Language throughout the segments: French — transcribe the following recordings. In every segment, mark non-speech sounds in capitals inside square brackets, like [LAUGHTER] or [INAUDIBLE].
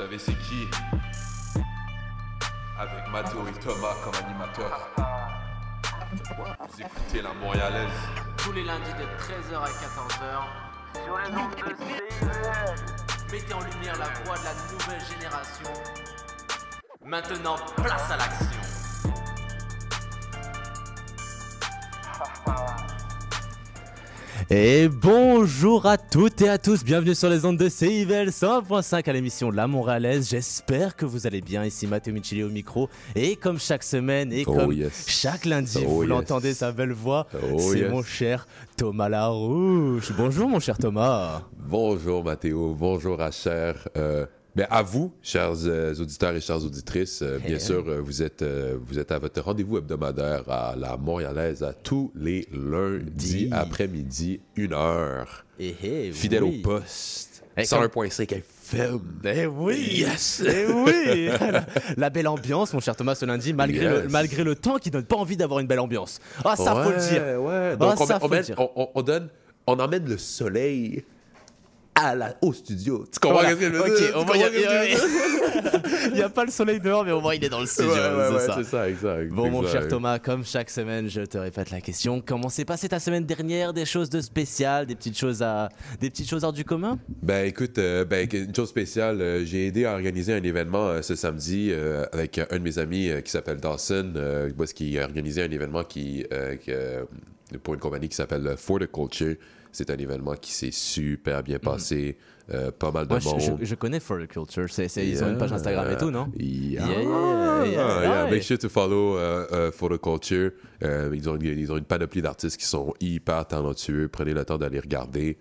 savez c'est qui? Avec Mathéo et Thomas comme animateurs. Vous écoutez la Montréalaise. tous les lundis de 13h à 14h sur les ondes de. Mettez en lumière la voix de la nouvelle génération. Maintenant, place à l'action. Et bonjour à toutes et à tous, bienvenue sur les ondes de CIVL 101.5 à l'émission La Montréalaise. J'espère que vous allez bien. Ici Matteo Micheli au micro. Et comme chaque semaine et Oh, comme yes. chaque lundi, Oh, vous yes. l'entendez sa belle voix, Oh, c'est yes. mon cher Thomas Larouche. Bonjour mon cher Thomas. Bonjour Mathéo, bonjour à chers. euh, ben, à vous, chers euh, auditeurs et chères auditrices, euh, bien Eh. sûr, euh, vous êtes, vous êtes à votre rendez-vous hebdomadaire à la Montréalaise à tous les lundis Dis. après-midi, une heure. Et eh, Fidèle oui. au poste. Eh, 101.5 FM. Eh oui Yes! Eh oui la, la belle ambiance, mon cher Thomas, ce lundi, malgré, le, malgré le temps qui donne pas envie d'avoir une belle ambiance. Ah, ça faut le dire. Ouais, Ah, Donc, on, ça, on faut le dire. on donne, on emmène le soleil à la, au studio. Tu comprends? Voilà. ce que je veux dire? au moins, [LAUGHS] il y a- n'y a pas le soleil dehors, mais au moins il est dans le studio. Ouais, ouais, c'est ouais, ça. ça, exact. Bon, mon exact. cher Thomas, comme chaque semaine, je te répète la question. Comment s'est passée ta semaine dernière? Des choses de spécial, des petites choses à, des petites choses hors du commun? Ben écoute, euh, ben, une chose spéciale, euh, j'ai aidé à organiser un événement euh, ce samedi euh, avec un de mes amis euh, qui s'appelle Dawson, euh, qu'il a organisé un événement qui, euh, pour une compagnie qui s'appelle euh, Culture. C'est un événement qui s'est super bien passé, euh, pas mal de Moi, je, monde. je- je connais For the Culture. Ils ont une page Instagram et tout, non? Yeah, Yeah, yeah. Make sure to follow uh, uh, Photoculture. Euh, ils, ont une, ils ont une panoplie d'artistes qui sont hyper talentueux. Prenez le temps d'aller regarder.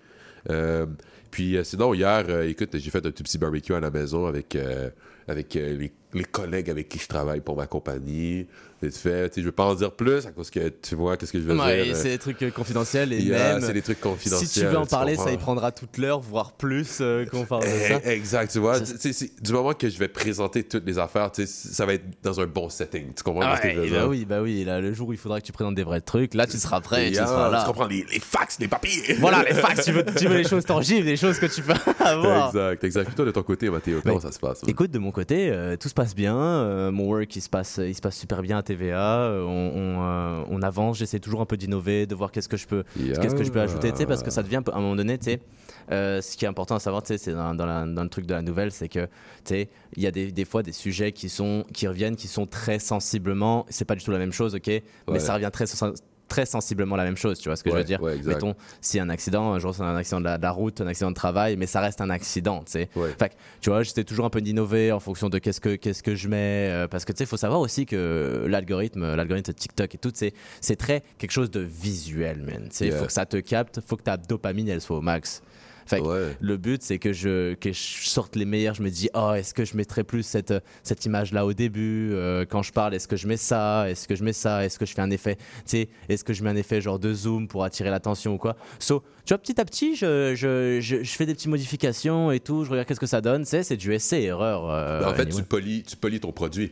Euh, puis euh, sinon, hier, euh, écoute, j'ai fait un tout petit barbecue à la maison avec, euh, avec euh, les, les collègues avec qui je travaille pour ma compagnie. Fait, tu je veux pas en dire plus à cause que tu vois qu'est-ce que je veux Ouais, dire. c'est des trucs euh, confidentiels et même. c'est des trucs confidentiels. Si tu veux en parler, ça y prendra toute l'heure, voire plus euh, qu'on parle de ça. Eh, Exact, tu vois. Du moment que je vais présenter toutes les affaires, ça va être dans un bon setting. Tu comprends ce que je veux Ouais, dire? bah oui, bah oui. Là, le jour où il faudra que tu présentes des vrais trucs, là, tu seras prêt, tu seras là. Tu comprends les, les fax, les papiers. Voilà, les fax, tu veux, tu veux les choses tangibles, des choses que tu peux [LAUGHS] avoir. Exact, exact. Toi, de ton côté, Mathéo, comment ça se passe? Écoute, de mon côté, euh, tout se passe bien. euh, mon work, il se passe, il se passe super bien à TVA. euh, on, on, on avance. J'essaie toujours un peu d'innover, de voir qu'est-ce que je peux, qu'est-ce que je peux ajouter, tu sais, parce que ça devient un peu- à un moment donné, tu sais. ce qui est important à savoir, c'est dans, dans, la- dans le truc de la nouvelle, c'est que, il y a des, des fois des sujets qui sont, qui reviennent, qui sont très sensiblement. C'est pas du tout la même chose, ok, mais ça revient très très sensiblement la même chose, tu vois ce que je veux dire ouais. Mettons, si un accident, un jour c'est un accident de la, de la route, un accident de travail, mais ça reste un accident, tu sais. Ouais. Fait tu vois, j'essaie toujours un peu d'innover en fonction de qu'est-ce que, qu'est-ce que je mets. euh, parce que, tu sais, il faut savoir aussi que l'algorithme, l'algorithme de TikTok et tout, c'est, c'est très quelque chose de visuel, man. Il Yeah. faut que ça te capte, faut que ta dopamine, elle soit au max. Fait que Ouais. le but, c'est que je, que je sorte les meilleurs. Je me dis, oh, est-ce que je mettrais plus cette, cette image-là au début euh, Quand je parle, est-ce que je mets ça? Est-ce que je mets ça? Est-ce que je fais un effet? Est-ce que je mets un effet genre de zoom pour attirer l'attention ou quoi? So, tu vois, petit à petit, je, je, je, je fais des petites modifications et tout. Je regarde qu'est-ce que ça donne. C'est du essai erreur. euh, Ben, en fait, anyway. tu polis, tu polis ton produit.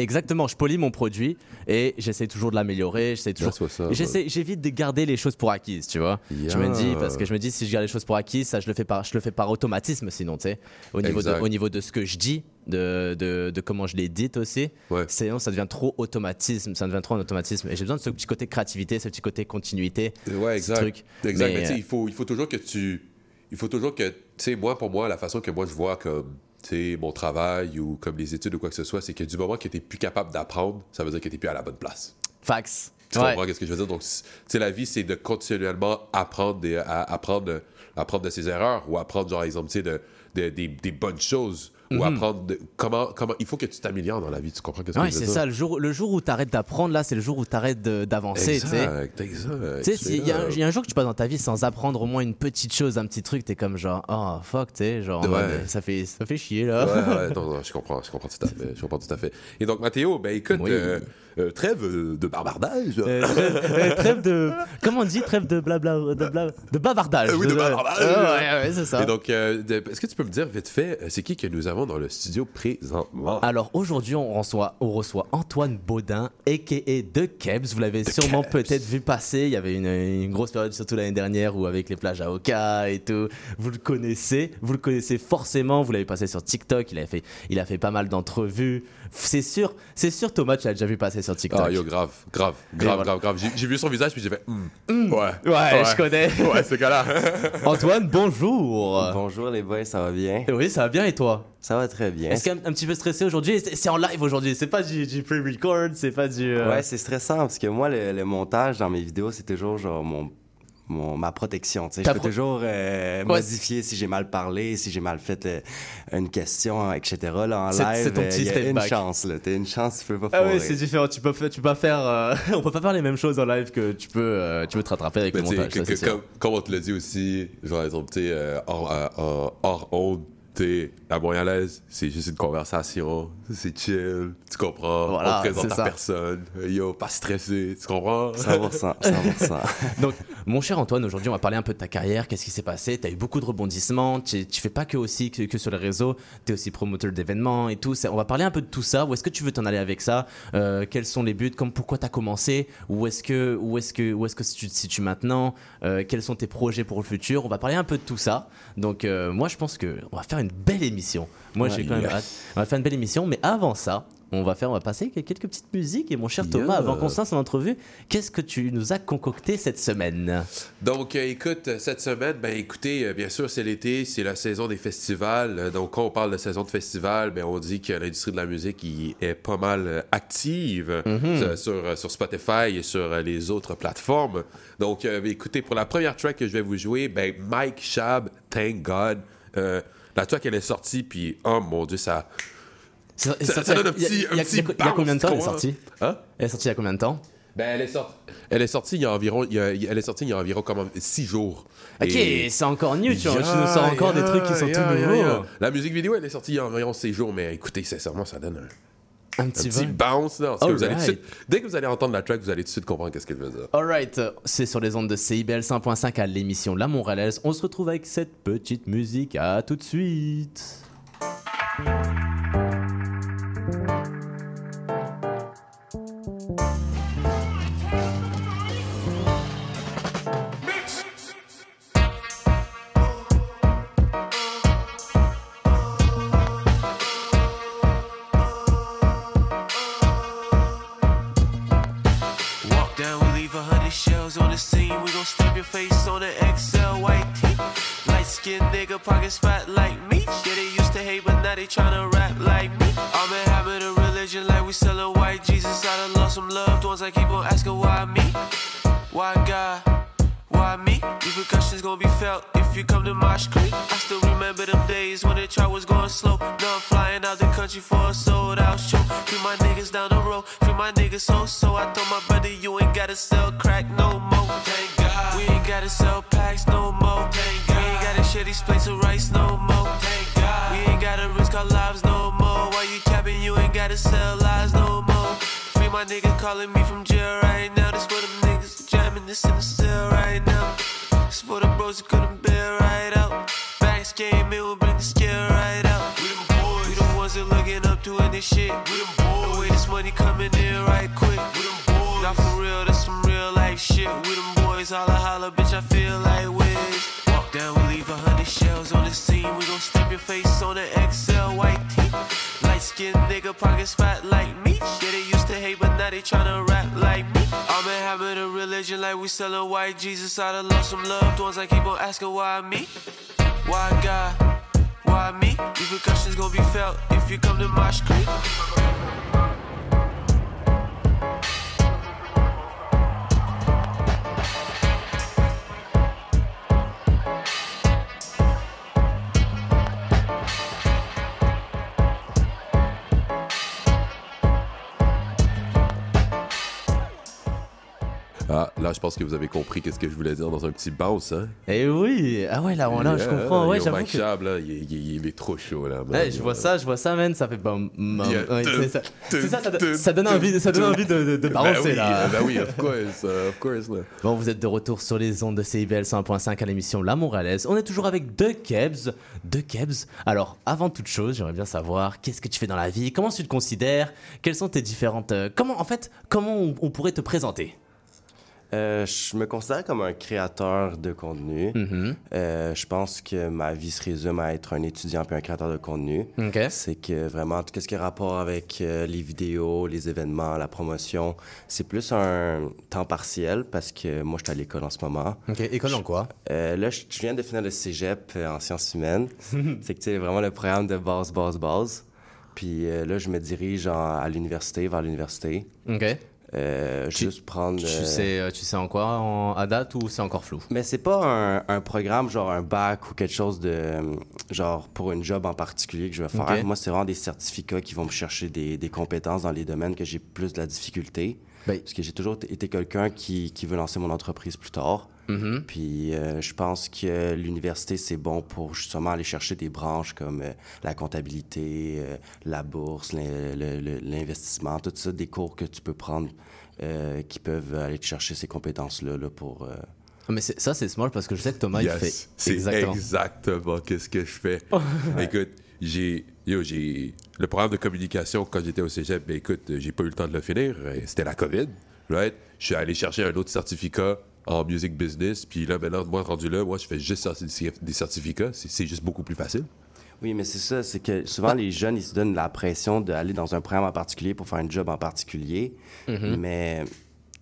Exactement, je polis mon produit et j'essaie toujours de l'améliorer. J'essaie toujours. J'essaie, j'évite de garder les choses pour acquises, tu vois. Je me Yeah. dis parce que je me dis si je garde les choses pour acquises, ça je le fais par, je le fais par automatisme sinon, tu sais. Au niveau de, Exact. au niveau de ce que je dis, de, de, de comment je l'édite aussi. Ouais. Sinon, ça devient trop automatisme, ça devient trop un automatisme. Et j'ai besoin de ce petit côté créativité, ce petit côté continuité. Ouais, ce exact. truc. Exact. Mais, Mais, tu sais, euh, il faut, il faut toujours que tu. Il faut toujours que. Tu sais, moi, pour moi, la façon que moi je vois comme. Mon travail ou comme les études ou quoi que ce soit, c'est que du moment que tu n'es plus capable d'apprendre, ça veut dire que tu n'es plus à la bonne place. Fax. Tu Ouais. comprends ce que je veux dire? Donc, c- tu sais, la vie, c'est de continuellement apprendre, des- à, apprendre, apprendre de ses erreurs ou apprendre, genre, exemple, tu sais, de, de- des, des bonnes choses Mhm. ou apprendre de- comment, comment. Il faut que tu t'améliores dans la vie, tu comprends ce que Ouais, veux c'est ça. Le jour, le jour où tu arrêtes d'apprendre, là, c'est le jour où tu arrêtes d'avancer. Exact, exact. Tu sais, il y a un jour que tu passes dans ta vie sans apprendre au moins une petite chose, un petit truc, t'es comme genre, oh fuck, tu sais, genre, Ouais. ça, fait, ça fait chier là. Ouais, ouais, [LAUGHS] non, non, je comprends, je comprends tout à fait. Je comprends tout à fait. Et donc, Mathéo, ben écoute, Oui. euh, euh, trêve de barbardage. Euh, trêve, euh, trêve de. Comment on dit Trêve de blabla. De, bla- de bavardage. Oui, de bavardage. Ouais, ouais, c'est ça. Et donc, de- est-ce que tu peux me dire vite fait, c'est qui que nous avons avons dans le studio présentement? Alors aujourd'hui, on reçoit, on reçoit Antoine Baudin, a.k.a. de Kebs. Vous l'avez sûrement peut-être vu passer. Il y avait une, une grosse période, surtout l'année dernière, où avec les plages à Oka et tout, vous le connaissez. Vous le connaissez forcément. Vous l'avez passé sur TikTok. Il a fait, il a fait pas mal d'entrevues. C'est sûr, c'est sûr, Thomas, tu l'as déjà vu passer sur TikTok. Ah, yo, grave, grave, grave, voilà. grave, grave. J'ai- vu son visage, puis j'ai fait, Hmm, ouais. Ouais, je connais. [LAUGHS] Ouais, ce gars-là. [LAUGHS] Antoine, bonjour. Bonjour les boys, ça va bien? Oui, ça va bien et toi? Ça va très bien. Est-ce qu'un un petit peu stressé aujourd'hui? C'est c'est en live aujourd'hui, c'est pas du, du pre-record, c'est pas du. euh, Ouais, c'est stressant parce que moi, le, le montage dans mes vidéos, c'est toujours genre mon, mon- ma protection. tu sais. Je peux pro- toujours euh, modifier si j'ai mal parlé, si j'ai mal fait euh, une question, etc. Là, en C'est- live, c'est ton euh, petit il y a step une back. chance. Là. T'as une chance, tu peux pas Ah ouais, c'est différent. Tu peux, tu peux pas faire. euh, [LAUGHS] on peut pas faire les mêmes choses en live que tu peux, euh, tu peux te rattraper avec Mais le tu sais, montage. que- ça, c'est que- sûr. comme, comme on te l'a dit aussi, genre, exemple, tu sais, euh, hors, euh, hors, hors t'es la montréalaise, c'est juste une conversation, c'est chill, tu comprends, Voilà, on te présente ta ça. personne, yo, pas stressé, tu comprends? 100%, 100%. [LAUGHS] Donc, mon cher Antoine, aujourd'hui, on va parler un peu de ta carrière. Qu'est-ce qui s'est passé? Tu as eu beaucoup de rebondissements. Tu, tu fais pas que aussi que, que sur les réseaux. Tu es aussi promoteur d'événements et tout. On va parler un peu de tout ça. Où est-ce que tu veux t'en aller avec ça? Euh, Quels sont les buts Comme pourquoi tu as commencé? Où est-ce que, où est-ce que, où est-ce que tu te situes maintenant? Euh, Quels sont tes projets pour le futur? On va parler un peu de tout ça. Donc, euh, moi, je pense que on va faire une belle émission. Moi, j'ai quand même yes. hâte. On va faire une belle émission, mais avant ça. On va faire, on va passer quelques petites musiques et mon cher Thomas, avant qu'on se lance en entrevue, qu'est-ce que tu nous as concocté cette semaine? Donc, euh, écoute, cette semaine, ben écoutez, euh, bien sûr, c'est l'été, c'est la saison des festivals. Euh, donc, quand on parle de saison de festival, ben on dit que l'industrie de la musique il est pas mal active euh, sur, sur Spotify et sur les autres plateformes. Donc, euh, écoutez, pour la première track que je vais vous jouer, ben Mike Shab, Thank God. La track, elle est sortie, puis oh mon Dieu, ça... Ça, Ça- ça donne un petit- il y a- y y combien de temps elle est sortie? Hein? Elle est sortie il y a combien de temps? Ben, elle est sortie... Elle est sortie il y a environ, il y a- elle est sortie il y a environ comme six jours. Ok, Et- c'est encore new, tu, vois, tu nous sors encore des trucs qui sont yeah, tout nouveaux. La musique vidéo, elle est sortie il y a environ 6 jours, mais écoutez, sincèrement, ça donne un, Un un petit bounce. Que vous allez suite- dès que vous allez entendre la track, vous allez tout de suite comprendre qu'est-ce qu'elle veut dire. Alright, c'est sur les ondes de CIBL 100.5 à l'émission La Montréalaise. On se retrouve avec cette petite musique. À tout de suite. Pockets fat like me. Yeah, they used to hate, but now they tryna rap like me. I'm in habit of religion, like we sellin' white Jesus. I done lost some loved ones, I keep on asking why me? Why God? Why me? Repercussions gon' be felt if you come to Mosh Creek. I still remember them days when the chart was going slow. Now I'm flying out the country for a sold out show. Free my niggas down the road, free my niggas so so. I told my brother you ain't gotta sell Niggas calling me from jail right now. This for them niggas jamming this in the cell right now. This for the bros who couldn't bear right out. Backs came in, we bring the scare right out. We them boys. We the ones that looking up to in this shit. We them boys. The way this money coming in right quick. We them boys. Not for real, that's some real life shit. We them boys, holla holla, bitch, I feel like Wiz. Walk down, we leave a hundred shells on the scene. We gon' stamp your face on the XL white tee. Light skinned nigga, pockets fat now tryna rap like me. I'm in habit of religion, like we sellin' white Jesus. I done lost some loved ones, I keep on asking why me? Why God? Why me? Repercussions gon' be felt if you come to my Creek. Là, je pense que vous avez compris qu'est-ce que je voulais dire dans un petit bounce, hein? Eh oui, ah ouais, là, là je comprends. Ouais, j'avoue que- Chab, là, il, est- il est- il est trop chaud, là. man. Ouais, je vois ça, je vois ça, man, ça fait bam, bam, Yeah. ouais, c'est ça, ça, ça, Tum, ça donne envie, ça donne envie de, de, de Ben oui, là. ben oui, of course, uh, of course, là. Bon, vous êtes de retour sur les ondes de CIBL 101.5 à l'émission La Montréalaise. On est toujours avec deux Kebs. Deux Kebs. Alors, avant toute chose, j'aimerais bien savoir qu'est-ce que tu fais dans la vie, comment tu te considères, quelles sont tes différentes. euh, comment, en fait, comment on, on pourrait te présenter? Euh, je me considère comme un créateur de contenu. Mhm. Euh, je pense que ma vie se résume à être un étudiant puis un créateur de contenu. C'est que vraiment, tout ce qui est rapport avec euh, les vidéos, les événements, la promotion, c'est plus un temps partiel parce que moi, je suis à l'école en ce moment. Ok, école en quoi? Là, je, viens de finir le cégep en sciences humaines. [LAUGHS] c'est que c'est vraiment le programme de base, base, base. Puis là, je me dirige en- à l'université, vers l'université. Ok. Euh, Tu- juste prendre. Tu euh, sais, euh, tu sais en quoi en, à date ou c'est encore flou? Mais c'est pas un, un programme genre un bac ou quelque chose de euh, genre pour une job en particulier que je vais faire. Moi, c'est vraiment des certificats qui vont me chercher des, des compétences dans les domaines que j'ai plus de la difficulté. Ben- Parce que j'ai toujours été quelqu'un qui, qui veut lancer mon entreprise plus tard. Mhm. Puis euh, je pense que l'université, c'est bon pour justement aller chercher des branches comme euh, la comptabilité, euh, la bourse, l'investissement, tout ça, des cours que tu peux prendre euh, qui peuvent aller te chercher ces compétences-là là, pour... euh, Ah, Mais ça, c'est smart parce que je sais que Thomas, il fait c'est exactement. exactement, qu'est-ce que je fais. [LAUGHS] Écoute, j'ai, yo, j'ai le programme de communication quand j'étais au cégep. Ben écoute, j'ai pas eu le temps de le finir. C'était la COVID, right? Je suis allé chercher un autre certificat en music business. Puis là, maintenant, moi rendu là, moi, je fais juste des certificats. C'est, c'est juste beaucoup plus facile. Oui, mais c'est ça, c'est que souvent les jeunes, ils se donnent la pression d'aller dans un programme en particulier pour faire un job en particulier, mais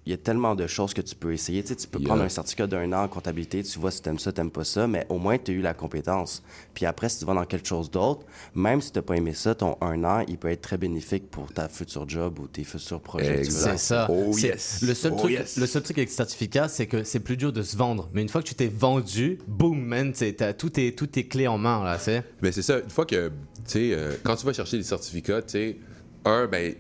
il y a tellement de choses que tu peux essayer. Tu, sais, tu peux Yeah. prendre un certificat d'un an en comptabilité, tu vois si t'aimes ça, t'aimes pas ça, mais au moins tu as eu la compétence. Puis après, si tu vas dans quelque chose d'autre, même si t'as pas aimé ça, ton un an, il peut être très bénéfique pour ta future job ou tes futurs projets. veux C'est ça. Oh yes. Le seul, Oh truc, yes. le seul truc avec le certificat, c'est que c'est plus dur de se vendre. Mais une fois que tu t'es vendu, boum, man, t'sais, t'as tout est tout est clé en main là, c'est. Mais c'est ça, une fois que, tu sais, euh, quand tu vas chercher des certificats, tu sais, un, ben,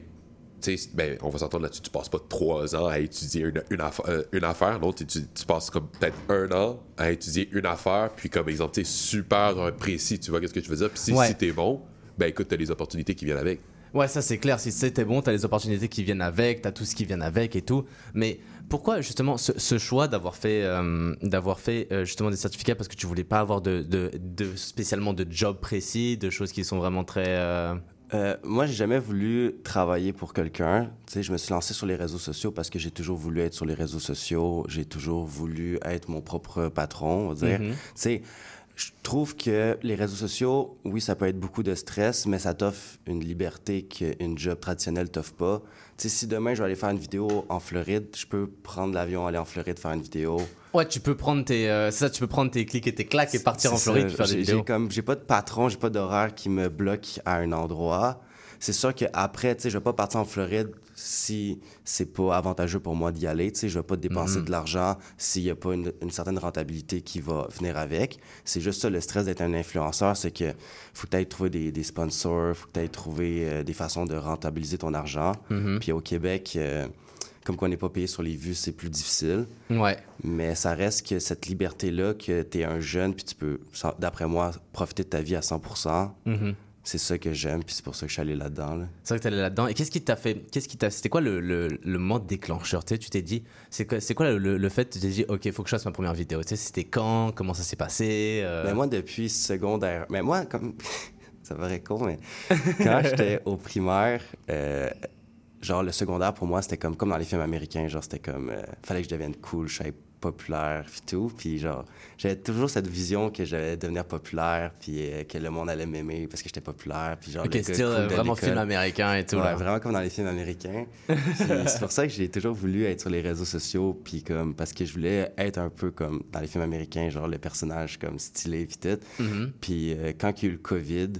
ben, on va s'entendre là-dessus, tu passes pas trois ans à étudier une, une, affa- euh, une affaire, l'autre, tu, tu passes comme peut-être un an à étudier une affaire, puis comme exemple, tu super précis, tu vois qu'est-ce que je veux dire, puis si, Ouais. si t'es bon, ben écoute, t'as les opportunités qui viennent avec. Ouais, ça c'est clair. Si c'était bon, t'as les opportunités qui viennent avec, t'as tout ce qui vient avec et tout. Mais pourquoi justement ce, ce choix d'avoir fait, euh, d'avoir fait euh, justement des certificats parce que tu voulais pas avoir de, de, de- spécialement de job précis, de choses qui sont vraiment très. Euh, moi, j'ai jamais voulu travailler pour quelqu'un. Tu sais, je me suis lancé sur les réseaux sociaux parce que j'ai toujours voulu être sur les réseaux sociaux. J'ai toujours voulu être mon propre patron, on va dire. Mhm. Tu sais, je trouve que les réseaux sociaux, oui, ça peut être beaucoup de stress, mais ça t'offre une liberté qu'une job traditionnelle t'offre pas. Tu sais, si demain je vais aller faire une vidéo en Floride, je peux prendre l'avion, aller en Floride, faire une vidéo. Ouais, tu peux prendre tes, euh, ça, tu peux prendre tes clics et tes claques et partir en Floride ça. faire des vidéos. J'ai comme j'ai pas de patron, j'ai pas d'horaire qui me bloque à un endroit. C'est sûr qu'après, tu sais, je vais pas partir en Floride si c'est pas avantageux pour moi d'y aller. Tu sais, je vais pas dépenser Mhm. de l'argent s'il y a pas une, une certaine rentabilité qui va venir avec. C'est juste ça le stress d'être un influenceur, c'est que faut que tu trouver des, des sponsors, faut que tu trouver euh, des façons de rentabiliser ton argent. Mhm. Puis au Québec, euh, comme qu'on n'est pas payé sur les vues, c'est plus difficile. Ouais. Mais ça reste que cette liberté-là, que tu es un jeune, puis tu peux, d'après moi, profiter de ta vie à 100 Mhm. C'est ça que j'aime, puis c'est pour ça que je suis allé là-dedans. là. C'est vrai que t'allais là-dedans. Et qu'est-ce qui t'a fait Qu'est-ce qui t'a C'était quoi le, le, le moment déclencheur? Tu sais, tu t'es dit, c'est quoi, c'est quoi le, le fait Tu t'es dit, ok, faut que je fasse ma première vidéo? Tu sais, c'était quand? Comment ça s'est passé? Euh, Mais moi, depuis secondaire... Mais moi, comme... [LAUGHS] ça paraît con, mais quand j'étais au primaire, euh, genre, le secondaire, pour moi, c'était comme, comme dans les films américains. Genre, c'était comme... euh, fallait que je devienne cool, je sois populaire, puis tout. Puis genre, j'avais toujours cette vision que j'allais devenir populaire, puis euh, que le monde allait m'aimer parce que j'étais populaire, puis genre... Le style cool vraiment film américain et tout. Ouais, là. vraiment comme dans les films américains. [LAUGHS] C'est pour ça que j'ai toujours voulu être sur les réseaux sociaux, puis comme parce que je voulais être un peu comme dans les films américains, genre le personnage comme stylé puis tout. Mhm. Puis euh, quand il y a eu le COVID,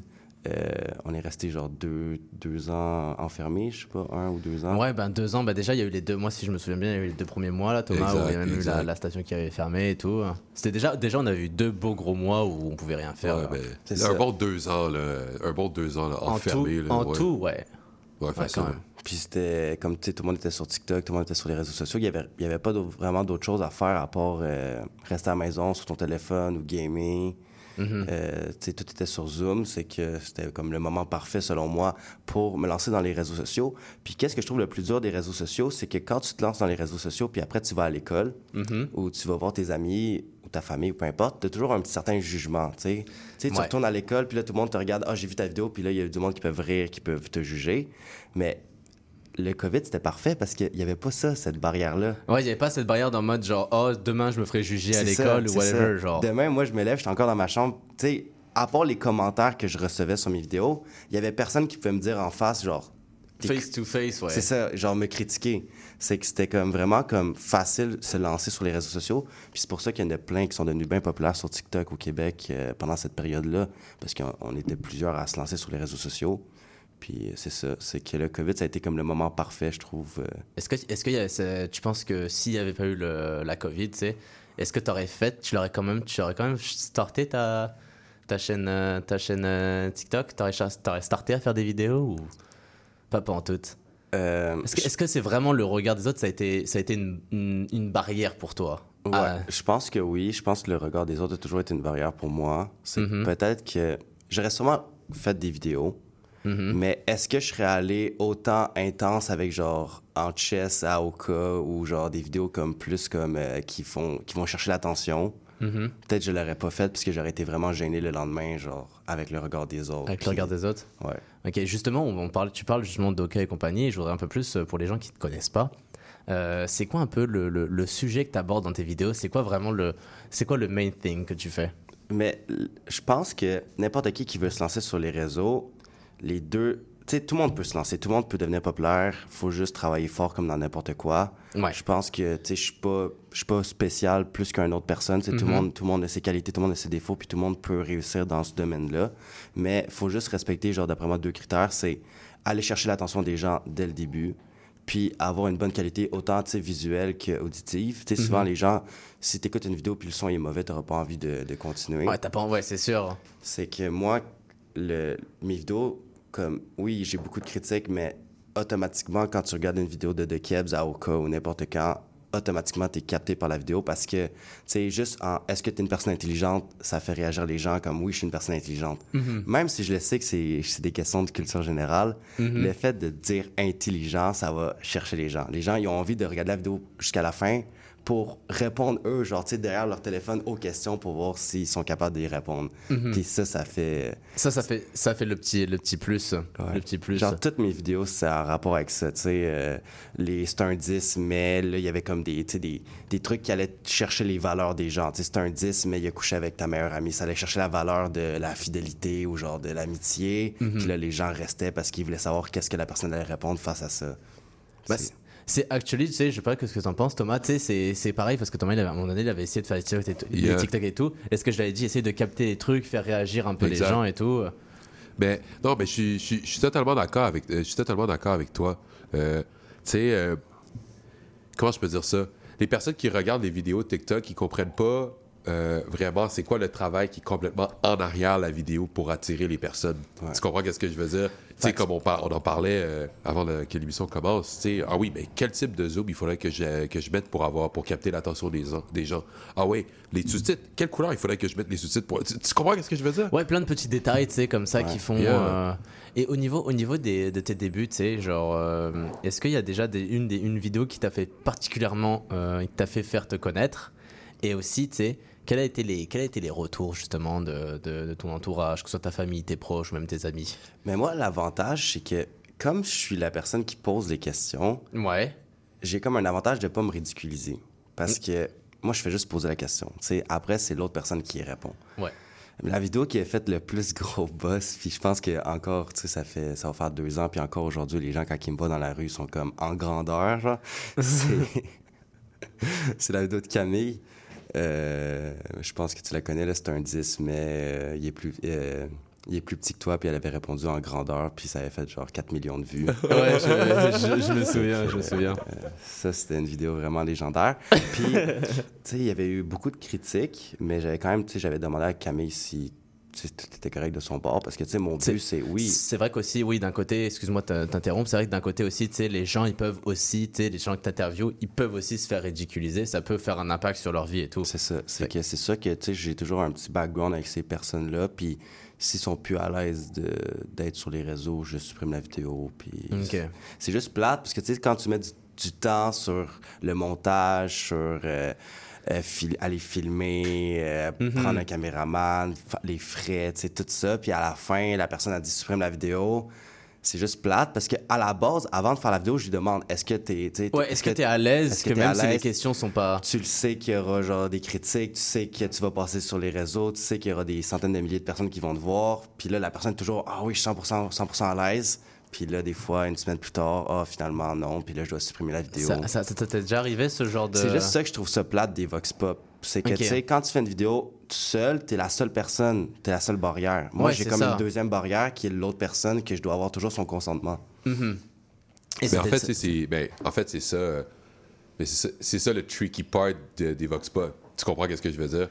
euh, on est resté genre deux, deux ans enfermés, je sais pas, un ou deux ans. Ouais, ben deux ans, ben déjà il y a eu les deux, moi si je me souviens bien, il y a eu les deux premiers mois là, Thomas, où il y a Exact, même eu la, station qui avait fermé et tout. C'était déjà, déjà on a eu deux beaux gros mois où on pouvait rien faire. Ouais, ben, C'est un bon deux ans, là, un bon deux ans là, en enfermé. tout, là, en ouais. tout, ouais. Ouais, Ouais, quand même. Puis c'était comme, tu sais, tout le monde était sur TikTok, tout le monde était sur les réseaux sociaux. Il n'y avait, il y avait pas d'autre- vraiment d'autres choses à faire à part euh, rester à la maison sur ton téléphone ou gamer. Euh, tu sais, tout était sur Zoom. C'est que c'était comme le moment parfait, selon moi, pour me lancer dans les réseaux sociaux. Puis qu'est-ce que je trouve le plus dur des réseaux sociaux, c'est que quand tu te lances dans les réseaux sociaux, puis après tu vas à l'école, ou tu vas voir tes amis ou ta famille, ou peu importe, tu as toujours un petit certain jugement, tu Ouais. retournes à l'école, puis là, tout le monde te regarde, « Ah, j'ai vu ta vidéo », puis là, il y a du monde qui peuvent rire, qui peuvent te juger. Mais le COVID, c'était parfait parce qu'il n'y avait pas ça, cette barrière-là. Ouais, il n'y avait pas cette barrière dans le mode genre, oh, demain je me ferai juger à l'école ou whatever. ça. Genre. Demain, moi, je me lève, je suis encore dans ma chambre. Tu sais, à part les commentaires que je recevais sur mes vidéos, il y avait personne qui pouvait me dire en face, genre. Face to face, ouais. C'est ça, genre me critiquer. C'est que c'était comme vraiment comme facile se lancer sur les réseaux sociaux. Puis c'est pour ça qu'il y en a plein qui sont devenus bien populaires sur TikTok au Québec euh, pendant cette période-là, parce qu'on on était plusieurs à se lancer sur les réseaux sociaux. Puis euh, c'est ça, c'est que le COVID, ça a été comme le moment parfait, je trouve. euh, Est-ce que, est-ce que y a- c'est- tu penses que s'il n'y avait pas eu le- la Covid, tu sais, est-ce que tu aurais fait, tu l'aurais quand même, tu aurais quand même starté ta, ta chaîne, euh, ta chaîne TikTok? Cha- t'aurais starté à faire des vidéos ou pas, pas en tout euh, Est-ce que, est-ce que c'est vraiment le regard des autres, ça a été, ça a été une, une- une barrière pour toi? Ouais, Ah, je pense que oui. Je pense que le regard des autres a toujours été une barrière pour moi. C'est Mhm. peut-être que j'aurais sûrement fait des vidéos, mhm. mais est-ce que je serais allé autant intense avec genre en chess à Oka ou genre des vidéos comme plus comme euh, qui font qui vont chercher l'attention? Mhm. Peut-être que je l'aurais pas fait puisque j'aurais été vraiment gêné le lendemain, genre avec le regard des autres. Avec Puis- le regard des autres? Ouais. Ok, justement, on parle, tu parles justement d'Oka et compagnie, et je voudrais un peu plus, euh, pour les gens qui ne te connaissent pas, euh, c'est quoi un peu le, le- le sujet que tu abordes dans tes vidéos? C'est quoi vraiment le, c'est quoi le main thing que tu fais? Mais je pense que n'importe qui qui veut se lancer sur les réseaux, les deux. Tu sais, tout le monde peut se lancer, tout le monde peut devenir populaire. faut juste travailler fort comme dans n'importe quoi. Ouais. Je pense que, tu sais, je suis pas, je suis pas spécial plus qu'une autre personne. Tu sais, tout, le monde, tout le monde a ses qualités, tout le monde a ses défauts, puis tout le monde peut réussir dans ce domaine-là. Mais faut juste respecter, genre, d'après moi, deux critères. C'est aller chercher l'attention des gens dès le début, puis avoir une bonne qualité, autant tu sais, visuelle qu'auditive. Tu sais, souvent, les gens, si tu écoutes une vidéo puis le son est mauvais, tu pas envie de, de continuer Ouais, t'as pas, ouais, c'est sûr. c'est que moi, le, mes vidéos, comme, oui, j'ai beaucoup de critiques, mais automatiquement, quand tu regardes une vidéo de The Kebs à Oka ou n'importe quand, automatiquement, tu es capté par la vidéo parce que, tu sais, juste en est-ce que tu es une personne intelligente, ça fait réagir les gens comme oui, je suis une personne intelligente. Même si je le sais que c'est c'est des questions de culture générale, le fait de dire intelligent, ça va chercher les gens. Les gens, ils ont envie de regarder la vidéo jusqu'à la fin pour répondre eux, genre, tu sais, derrière leur téléphone aux questions pour voir s'ils sont capables d'y répondre. Puis ça, ça fait. Ça, ça fait, ça fait le petit, le petit plus. Ouais. Le petit plus. Genre, toutes mes vidéos, c'est en rapport avec ça. Tu sais, euh, les c'est un 10, mais là, il y avait comme des, des, des trucs qui allaient chercher les valeurs des gens. Tu sais, c'est un 10, mais il a couché avec ta meilleure amie. Ça allait chercher la valeur de la fidélité ou genre de l'amitié. Puis là, les gens restaient parce qu'ils voulaient savoir qu'est-ce que la personne allait répondre face à ça. Bah, C'est- actually, tu sais, je sais pas ce que t'en penses, Thomas. Tu sais, c'est- c'est pareil parce que Thomas, il avait, à un moment donné, il avait essayé de faire des TikTok et tout, des Yeah. TikTok et tout. Est-ce que je l'avais dit, essayer de capter les trucs, faire réagir un peu Exact. les gens et tout? Ben, non, mais je suis- je suis je suis totalement d'accord avec, euh, je suis totalement d'accord avec toi. Euh, tu sais, euh, comment je peux dire ça? Les personnes qui regardent les vidéos TikTok, ils comprennent pas euh, vraiment c'est quoi le travail qui est complètement en arrière la vidéo pour attirer les personnes. Ouais. Tu comprends qu'est-ce que je veux dire? Tu sais, comme on, par- on en parlait euh, avant le- que l'émission commence, tu sais, ah oui, mais quel type de zoom il faudrait que je, que je mette pour avoir, pour capter l'attention des, gens- des gens? Ah oui, les sous-titres, quelle couleur il faudrait que je mette les sous-titres pour... Tu, tu comprends qu'est-ce que je veux dire? Ouais, plein de petits détails, tu sais, comme ça, qui font. Yeah. euh, Et au niveau, au niveau des, de tes débuts, tu sais, genre, euh, est-ce qu'il y a déjà des, une, des, une vidéo qui t'a fait particulièrement, qui t'a fait faire te connaître? Et aussi, tu sais, quels a été les, quels les retours justement de, de, de ton entourage, que ce soit ta famille, tes proches ou même tes amis? Mais moi, l'avantage, c'est que comme je suis la personne qui pose les questions, Ouais. j'ai comme un avantage de pas me ridiculiser. Mm. Parce que moi, je fais juste poser la question. Tu sais, après, c'est l'autre personne qui y répond. Ouais. La vidéo qui a fait le plus gros boss, puis je pense que encore, tu sais, ça fait, ça va faire deux ans, puis encore aujourd'hui, les gens quand ils me voient dans la rue sont comme en grandeur, genre. [LAUGHS] [LAUGHS] C'est la vidéo de Camille. Euh, je pense que tu la connais là, c'est un 10, mais euh, il est plus, euh, il est plus petit que toi, puis elle avait répondu en grandeur, puis ça avait fait genre 4 millions de vues. [LAUGHS] Ouais, je, je- je me souviens, je me souviens. Ça, c'était une vidéo vraiment légendaire. Puis, tu sais, il y avait eu beaucoup de critiques, mais j'avais quand même, tu sais, j'avais demandé à Camille si tout était correct de son bord. Parce que, tu sais, mon but, c'est oui. C'est vrai qu'aussi, oui, d'un côté, excuse-moi de t'interrompre, c'est vrai que d'un côté aussi, tu sais, les gens, ils peuvent aussi, tu sais, les gens que t'interviews, ils peuvent aussi se faire ridiculiser, ça peut faire un impact sur leur vie et tout. C'est ça. C'est que c'est ça que, tu sais, j'ai toujours un petit background avec ces personnes-là. Puis s'ils sont plus à l'aise d'être sur les réseaux, je supprime la vidéo. Puis c'est juste plate parce que, tu sais, quand tu mets du, du temps sur le montage, sur euh, euh, fil- aller filmer, euh, Mhm. prendre un caméraman, les frais, tu sais, tout ça. Puis à la fin, la personne a dit supprime la vidéo. C'est juste plate parce que à la base, avant de faire la vidéo, je lui demande est-ce que t'es, tu Ouais, est-ce que t'es à l'aise? est-ce que, que même si les questions sont pas. tu le sais qu'il y aura genre des critiques, tu sais que tu vas passer sur les réseaux, tu sais qu'il y aura des centaines de milliers de personnes qui vont te voir. Puis là, la personne est toujours Ah oui, je suis 100%, 100 à l'aise. Puis là, des fois, une semaine plus tard, ah finalement non. Puis là, je dois supprimer la vidéo. Ça, ça, ça t'est déjà arrivé ce genre de. C'est juste ça que je trouve ça plate des Vox Pop. C'est que, tu sais, quand tu fais une vidéo tout seul, t'es la seule personne, t'es la seule barrière. Moi, Ouais, j'ai comme ça. une deuxième barrière qui est l'autre personne que je dois avoir toujours son consentement. Et Mais en fait, c'est- ben, en fait, c'est ça. mais c'est ça, le tricky part de- des Vox Pop. Tu comprends qu'est-ce que je veux dire?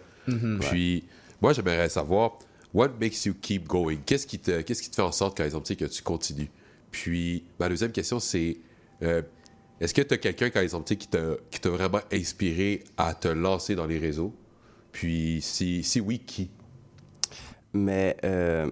Puis, moi, j'aimerais savoir, what makes you keep going? Qu'est-ce qui te, qu'est-ce qui te fait en sorte, par exemple, que tu continues? Puis, ma deuxième question, c'est, euh, est-ce que tu as quelqu'un, par exemple, qui t'a, qui t'a vraiment inspiré à te lancer dans les réseaux? Puis, si, si oui, qui? Mais euh,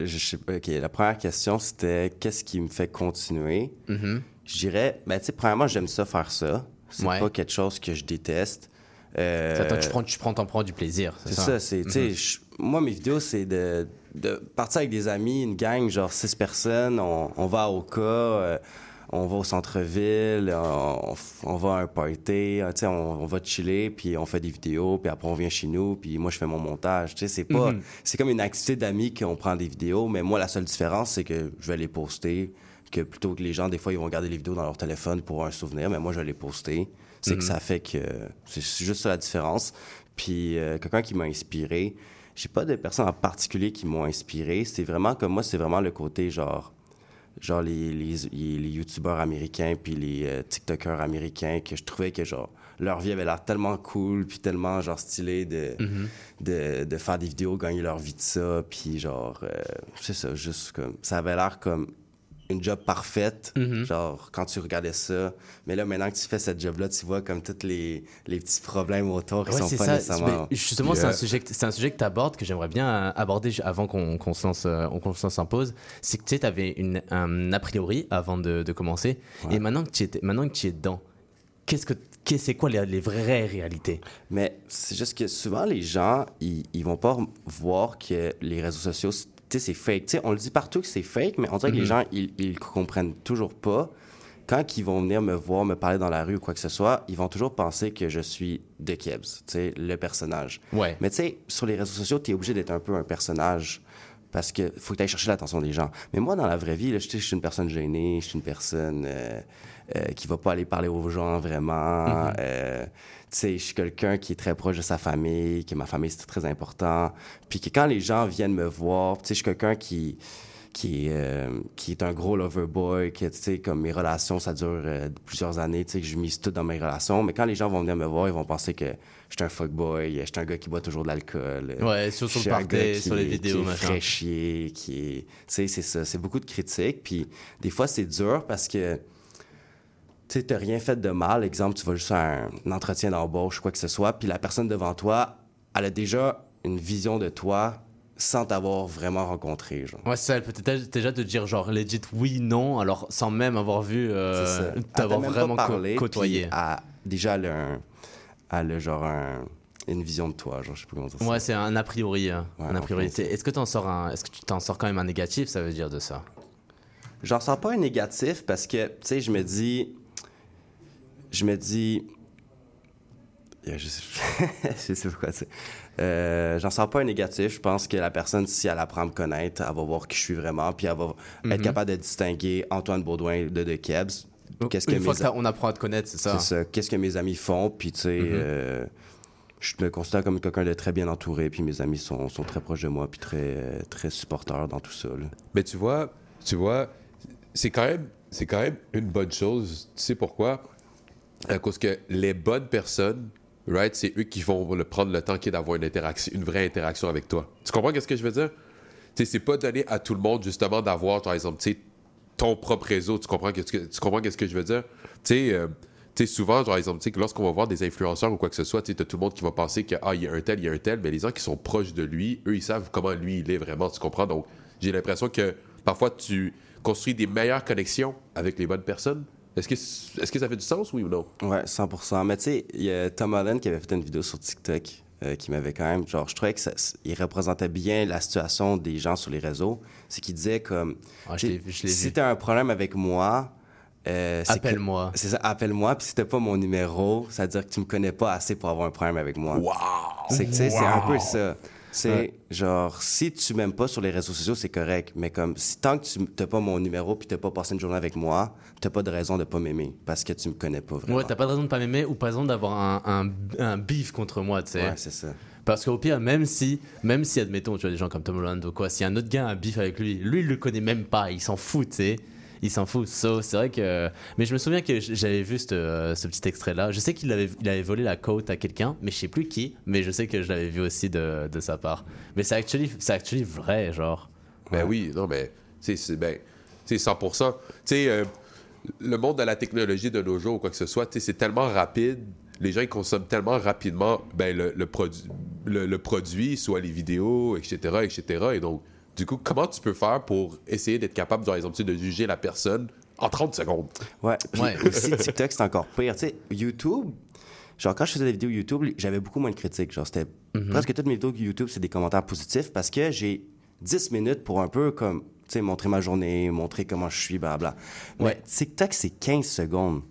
je sais pas. OK, la première question, c'était qu'est-ce qui me fait continuer? Mhm. Je dirais, ben, tu sais, premièrement, j'aime ça faire ça. C'est Ouais. pas quelque chose que je déteste. Euh, Attends, tu prends, tu prends, t'en prends du plaisir. c'est ça, c'est, tu sais, je- moi, mes vidéos, c'est de, de partir avec des amis, une gang, genre six personnes, on, on va à Oka, euh, on va au centre-ville, on, on va à un party, sais, on, on va chiller, puis on fait des vidéos, puis après on vient chez nous, puis moi, je fais mon montage, c'est pas, c'est comme une activité d'amis qu'on prend des vidéos, mais moi, la seule différence, c'est que je vais les poster, que plutôt que les gens, des fois, ils vont garder les vidéos dans leur téléphone pour un souvenir, mais moi, je vais les poster. C'est que ça fait que c'est juste ça la différence. Puis euh, quelqu'un qui m'a inspiré, j'ai pas de personnes en particulier qui m'ont inspiré. C'est vraiment comme moi, c'est vraiment le côté genre genre les, les, les, youtubeurs américains puis les euh, tiktokers américains que je trouvais que genre leur vie avait l'air tellement cool puis tellement genre stylé de, de, de faire des vidéos gagner leur vie de ça puis genre euh, c'est ça juste comme ça avait l'air comme une job parfaite, genre quand tu regardais ça. Mais là, maintenant que tu fais cette job-là, tu vois comme tous les, les petits problèmes autour qui Ouais, sont pas ça. nécessairement. Mais justement, c'est un sujet, c'est un sujet que tu abordes, que j'aimerais bien euh, aborder avant qu'on qu'on se lance, euh, qu'on se lance en pause. C'est que tu sais, avais une, un a priori avant de, de commencer. Et maintenant que tu étais- maintenant que tu es dedans, qu'est-ce que c'est quoi les, les vraies réalités? Mais c'est juste que souvent, les gens, ils, ils vont pas voir que les réseaux sociaux, tu sais, c'est fake. Tu sais, on le dit partout que c'est fake, mais on dirait que les gens, ils, ils comprennent toujours pas. Quand ils vont venir me voir, me parler dans la rue ou quoi que ce soit, ils vont toujours penser que je suis de Kebs, tu sais, le personnage. Ouais. Mais tu sais, sur les réseaux sociaux, tu es obligé d'être un peu un personnage parce que faut que tu ailles chercher l'attention des gens. Mais moi, dans la vraie vie, là, je je suis une personne gênée, je suis une personne euh, euh, qui va pas aller parler aux gens vraiment. Euh, tu sais, je suis quelqu'un qui est très proche de sa famille, que ma famille, c'est très important. Puis que quand les gens viennent me voir, tu sais, je suis quelqu'un qui qui est, euh, qui est un gros lover boy, que, tu sais, comme mes relations, ça dure euh, plusieurs années, tu sais, que je mise tout dans mes relations. Mais quand les gens vont venir me voir, ils vont penser que je suis un fuckboy, je suis un gars qui boit toujours de l'alcool. Ouais, sur- sur le party, sur les est- vidéos, qui est machin. fraîchier, qui est... Tu sais, c'est ça. C'est beaucoup de critiques. Puis des fois, c'est dur parce que... Tu sais, t'as rien fait de mal. Exemple, tu vas juste à un entretien d'embauche, quoi que ce soit, puis la personne devant toi, elle a déjà une vision de toi sans t'avoir vraiment rencontré, genre. Ouais, c'est ça, elle peut peut-être déjà te dire genre legit oui, non, alors sans même avoir vu, euh, t'avoir vraiment parlé, côtoyé. elle- déjà, elle a, un- elle a genre un- une vision de toi, genre, je sais pas comment dire ça. Ouais, c'est un a priori. hein, Ouais, un a en priori. Est-ce que, t'en sors un... Est-ce que tu t'en sors quand même un négatif, ça veut dire de ça? J'en sens pas un négatif parce que, tu sais, je me dis. Je me dis. Je sais, [LAUGHS] je sais pas quoi dire. Euh, J'en sens pas un négatif. Je pense que la personne, si elle apprend à me connaître, elle va voir qui je suis vraiment, puis elle va Mhm. être capable de distinguer Antoine Baudouin de De Kebs. Qu'est-ce que Une fois que on apprend à te connaître, c'est ça. C'est ça. Qu'est-ce que mes amis font, puis tu sais, euh, je me considère comme quelqu'un de très bien entouré, puis mes amis sont, sont très proches de moi, puis très, très supporteurs dans tout ça. là. Mais tu vois, tu vois, c'est quand même, c'est quand même une bonne chose. Tu sais pourquoi? À cause que les bonnes personnes right, c'est eux qui vont le prendre le temps qui est d'avoir une interaction, une vraie interaction avec toi. Tu comprends qu'est-ce que je veux dire? Tu sais, c'est pas donné à tout le monde, justement, d'avoir, par exemple, tu sais, ton propre réseau. Tu comprends que, tu comprends qu'est-ce que je veux dire? Tu sais, euh, tu sais, souvent, par exemple, que lorsqu'on va voir des influenceurs ou quoi que ce soit, tu t'as tout le monde qui va penser qu'il ah, il y a un tel, il y a un tel, mais les gens qui sont proches de lui, eux, ils savent comment lui, il est vraiment, tu comprends? Donc, j'ai l'impression que parfois, tu construis des meilleures connexions avec les bonnes personnes. Est-ce que, est-ce que ça fait du sens, oui ou non? Ouais, 100%. Mais tu sais, il y a Tom Holland qui avait fait une vidéo sur TikTok euh, qui m'avait quand même, genre, je trouvais que ça, il représentait bien la situation des gens sur les réseaux. C'est qu'il disait comme, Ah, je je si vu. t'as un problème avec moi, euh, c'est que- Appelle-moi. C'est ça, appelle-moi. Puis si t'as pas mon numéro, ça veut dire que tu me connais pas assez pour avoir un problème avec moi. Wow! C'est que, tu sais, c'est un peu ça. C'est genre, si tu m'aimes pas sur les réseaux sociaux, c'est correct. Mais comme, si, tant que tu n'as pas mon numéro puis t'as pas passé une journée avec moi, t'as pas de raison de pas m'aimer parce que tu me connais pas vraiment. Ouais, t'as pas de raison de pas m'aimer ou pas raison d'avoir un, un, un beef contre moi, tu sais. Ouais, c'est ça. Parce qu'au pire, même si, même si, admettons, tu vois des gens comme Tom Holland ou quoi, si un autre gars a un beef avec lui, lui, il le connaît même pas, il s'en fout, tu sais. Il s'en fout. So, c'est vrai que. Mais je me souviens que j'avais vu ce, euh, ce petit extrait-là. Je sais qu'il avait, il avait volé la côte à quelqu'un, mais je sais plus qui. Mais je sais que je l'avais vu aussi de, de sa part. Mais c'est actually, actually vrai, genre. Ben oui, non, mais, c'est, ben, tu sais, 100%. Tu sais, euh, le monde de la technologie de nos jours ou quoi que ce soit, c'est tellement rapide. Les gens, ils consomment tellement rapidement ben, le, le, le produit, soit les vidéos, etc., etc. Et donc, du coup, comment tu peux faire pour essayer d'être capable, par exemple, de juger la personne en 30 secondes? Ouais. Puis Ouais. aussi, TikTok, c'est encore pire. Tu sais, YouTube, genre, quand je faisais des vidéos YouTube, j'avais beaucoup moins de critiques. Genre, c'était presque toutes mes vidéos YouTube, c'est des commentaires positifs parce que j'ai 10 minutes pour un peu, comme, tu sais, montrer ma journée, montrer comment je suis, blabla. Mais Ouais. TikTok, c'est 15 secondes.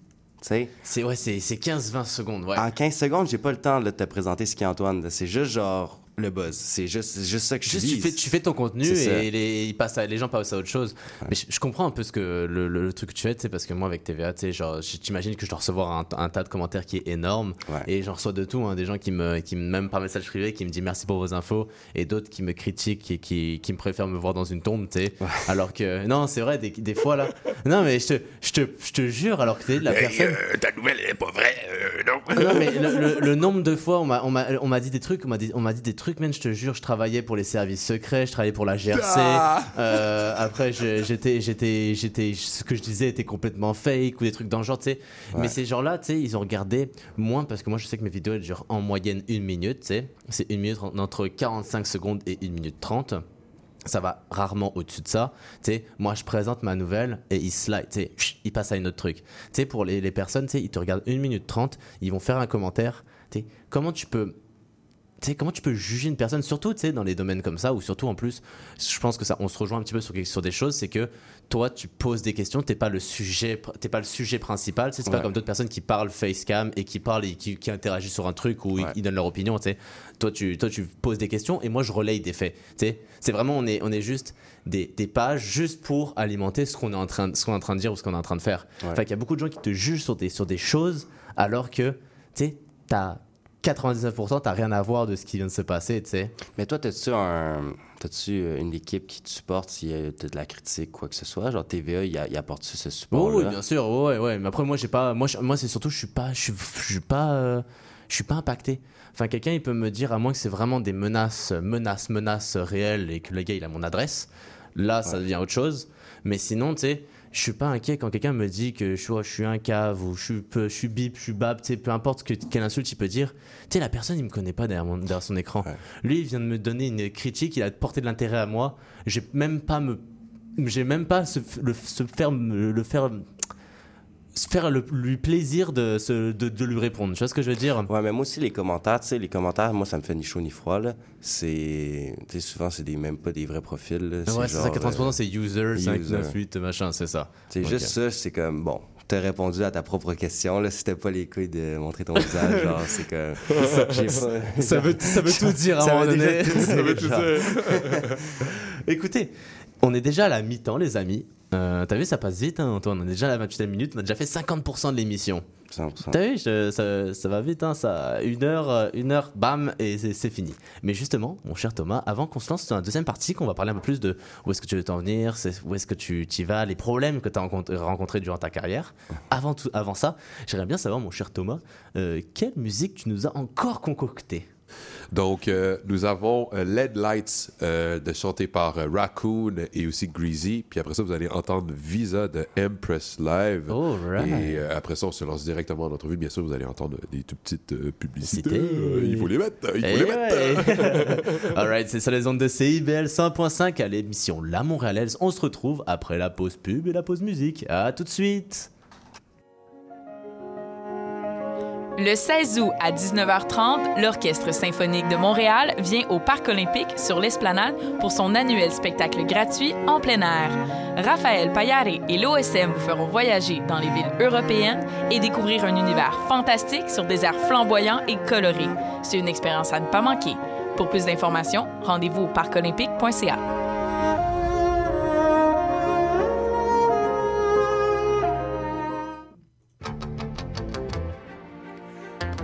Tu sais, C'est ouais, c'est c'est 15-20 secondes, ouais. en 15 secondes, j'ai pas le temps de te présenter ce qu'est Antoine. C'est juste genre le buzz. C'est juste, c'est juste ça que je Juste, tu fais, tu fais ton contenu C'est et les, ils passent à- les gens passent à autre chose. Mais je, je comprends un peu ce que le, le- le truc que tu fais, tu sais, parce que moi avec TVA, tu sais, genre, t'imagines que je dois recevoir un, un tas de commentaires qui est énorme Ouais. et j'en reçois de tout, hein, des gens qui me, qui me- même par message privé, qui me disent merci pour vos infos et d'autres qui me critiquent et qui, qui me préfèrent me voir dans une tombe, tu sais. Alors que non, c'est vrai, des, des fois là, non mais je te, je te, je te jure, alors que tu es la personne. ta nouvelle, elle est pas vraie, non? Non, mais le, le- le nombre de fois, on m'a- on m'a on m'a dit des trucs, on m'a dit, on m'a dit des trucs, man, je te jure, je travaillais pour les services secrets, je travaillais pour la GRC. Ah. Euh, après, j'étais, j'étais, j'étais, ce que je disais était complètement fake ou des trucs dans le genre, tu sais. Mais ces gens-là, tu sais, ils ont regardé moins parce que moi, je sais que mes vidéos, elles durent en moyenne une minute, tu sais. C'est une minute entre 45 secondes et une minute 30 ça va rarement au-dessus de ça. Tu sais, moi, je présente ma nouvelle et ils slide, tu sais, chut, ils passent à une autre truc. Tu sais, pour les, les personnes, tu sais, ils te regardent une minute 30, ils vont faire un commentaire. Tu sais, comment tu peux... Tu sais, comment tu peux juger une personne, surtout tu sais, dans les domaines comme ça, ou surtout en plus, je pense que ça, on se rejoint un petit peu sur, sur des choses, c'est que toi, tu poses des questions, t'es pas le sujet, t'es pas le sujet principal, c'est pas comme d'autres personnes qui parlent facecam et qui parlent et qui, qui interagissent sur un truc ou ils- Ouais. ils donnent leur opinion, tu sais. Toi, tu, toi, tu poses des questions et moi, je relaye des faits, tu sais. C'est vraiment, on est, on est juste des, des pages juste pour alimenter ce qu'on est en train, de- ce qu'on est en train de dire ou ce qu'on est en train de faire. Ouais. Fait qu'il y a beaucoup de gens qui te jugent sur des, sur des choses alors que, tu sais, t'as 99%, t'as rien à voir de ce qui vient de se passer, tu sais. Mais toi, t'as-tu un... T'as-tu euh, une équipe qui te supporte y a t'as de la critique, quoi que ce soit? Genre TVA, il, il apporte-tu ce Oh, support-là? oui, bien sûr, ouais, ouais. Mais après, moi, j'ai pas, moi, moi, c'est surtout, je suis pas, je suis, je suis pas, euh, je suis pas impacté. Enfin, quelqu'un, il peut me dire, à moins que c'est vraiment des menaces, menaces, menaces réelles et que le gars, il a mon adresse. Là, ça devient autre chose. Mais sinon, tu sais, je suis pas inquiet quand quelqu'un me dit que je, suis- je suis un cave ou je suis, peu- je suis bip, je suis bab, tu sais, peu importe que, quelle insulte il peut dire. Tu sais, la personne, il me connaît pas derrière, mon- derrière son écran. Ouais. Lui, il vient de me donner une critique, il a porté de l'intérêt à moi. J'ai même pas me j'ai même pas se, le, se faire le faire se faire le, lui plaisir de, se- de, de lui répondre. Tu vois ce que je veux dire? Ouais, mais moi aussi, les commentaires, tu sais, les commentaires, moi, ça me fait ni chaud ni froid, là. C'est... Tu sais, souvent, c'est des, même pas des vrais profils, là. Ouais, c'est ça, genre, 80% euh, c'est user, user. 598, machin, c'est ça. C'est Ok. juste ça, c'est comme, bon, t'as répondu à ta propre question, là, t'as pas les couilles de montrer ton visage, genre, [LAUGHS] c'est [LAUGHS] pas... Ça veut, ça veut tout dire à un moment donné. [LAUGHS] Ça veut tout dire. Écoutez, on est déjà à la mi-temps, les amis. Euh, T'as vu, ça passe vite, hein, Antoine. On est déjà à la 28e minute, on a déjà fait 50% de l'émission. 100%. T'as vu, je- ça, ça va vite, hein, ça. Une heure, euh, une heure, bam, et c'est fini. Mais justement, mon cher Thomas, avant qu'on se lance dans la deuxième partie, qu'on va parler un peu plus de où est-ce que tu veux t'en venir, où est-ce que tu y vas, les problèmes que tu as rencontrés durant ta carrière. Avant, tout, avant ça, j'aimerais bien savoir, mon cher Thomas, euh, quelle musique tu nous as encore concocté Donc, euh, nous avons euh, LED Lights euh, de chanté par Raccoon et aussi Greasy. Puis après ça, vous allez entendre Visa de Empress Live. Alright. Et euh, après ça, on se lance directement en entrevue. Bien sûr, vous allez entendre des toutes petites publicités. Publicité. Il faut les mettre. Il faut Eh les mettre. ouais. [LAUGHS] [LAUGHS] Alright, c'est sur les ondes de CIBL 100.5 à l'émission La Montréalaise. On se retrouve après la pause pub et la pause musique. À tout de suite. Le 16 août à 19h30, l'Orchestre symphonique de Montréal vient au Parc olympique sur l'Esplanade pour son annuel spectacle gratuit en plein air. Raphaël Payare et l'OSM vous feront voyager dans les villes européennes et découvrir un univers fantastique sur des airs flamboyants et colorés. C'est une expérience à ne pas manquer. Pour plus d'informations, rendez-vous au parcolympique.ca.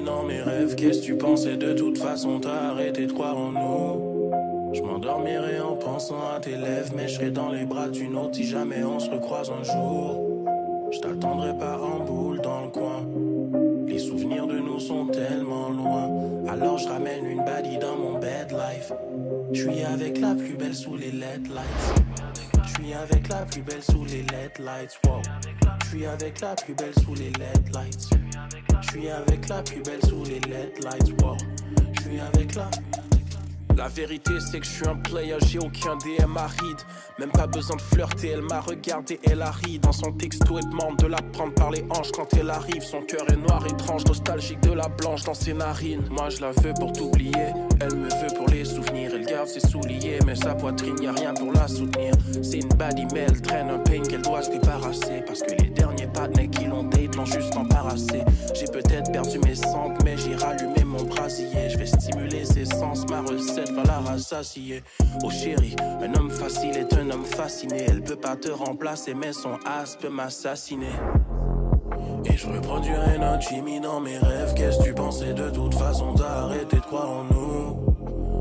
Dans mes rêves. Qu'est-ce que tu pensais de toute façon? T'as arrêté de croire en nous. Je m'endormirai en pensant à tes lèvres, mais je serai dans les bras d'une autre si jamais on se recroise un jour. Je t'attendrai pas en boule dans le coin. Les souvenirs de nous sont tellement loin. Alors je ramène une baddie dans mon bed life. Je suis avec la plus belle sous les LED lights. Je suis avec la plus belle sous les LED lights. Wow. Suis avec la plus belle sous les LED lights. Je suis avec la plus belle sous les LED lights. Wow. Je suis avec la. La vérité c'est que je suis un player, j'ai aucun DM aride Même pas besoin de flirter, elle m'a regardé, elle a ri Dans son texto, elle demande de la prendre par les hanches quand elle arrive Son cœur est noir, étrange, nostalgique de la blanche dans ses narines Moi je la veux pour t'oublier, elle me veut pour les souvenirs Elle garde ses souliers, mais sa poitrine y a rien pour la soutenir C'est une baddie mais elle traîne un pain qu'elle doit se débarrasser Parce que les derniers partenaires qui l'ont date l'ont juste embarrassé J'ai peut-être perdu mes sangles, mais j'ai rallumé mon brasier Je vais stimuler ses sens, ma recette va la rassasier. Oh chérie, un homme facile est un homme fasciné. Elle peut pas te remplacer, mais son as peut m'assassiner. Et je reproduirai notre chimie dans mes rêves. Qu'est-ce que tu pensais de toute façon? Arrêté de croire en nous.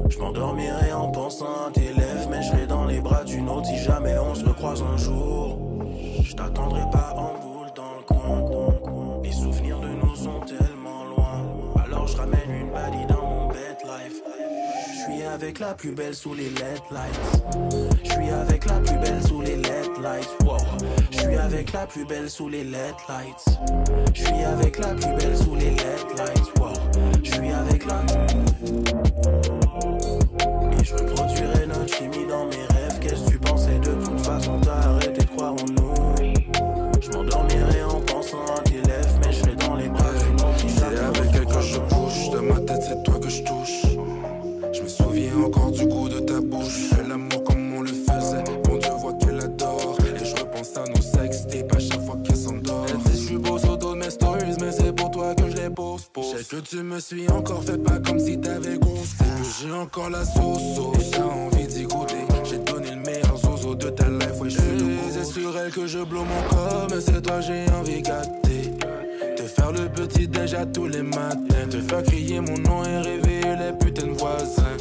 Je m'endormirai en pensant à tes lèvres, mais je serai dans les bras d'une autre si jamais on se recroise un jour. Je t'attendrai pas en boule dans le coin. Les souvenirs de nous sont tellement loin. Alors je ramène une baddie dans mon bed life. Je suis avec la plus belle sous les LED lights. Je suis avec la plus belle sous les LED lights. Wow. Je suis avec la plus belle sous les LED lights. Je suis avec la plus belle sous les LED lights. Je suis avec la. Je reproduirai notre chimie dans mes rêves. Qu'est-ce que tu pensais de toute façon? T'as arrêté de croire en nous. Je m'endormirai en pensant à tes lèvres, mais je serai dans les bras autre. si C'est avec elle que je bouge, de ma tête c'est toi que je touche. Sais que tu me suis encore, fais pas comme si t'avais gonflé. Que j'ai encore la sauce, sauce. T'as envie d'y goûter. J'ai donné le meilleur zozo de ta life, ouais, je suis sur elle que je blow mon corps, mais c'est toi j'ai envie gâter. Te faire le petit déj à tous les matins. Te faire crier mon nom et réveiller les putains de voisins.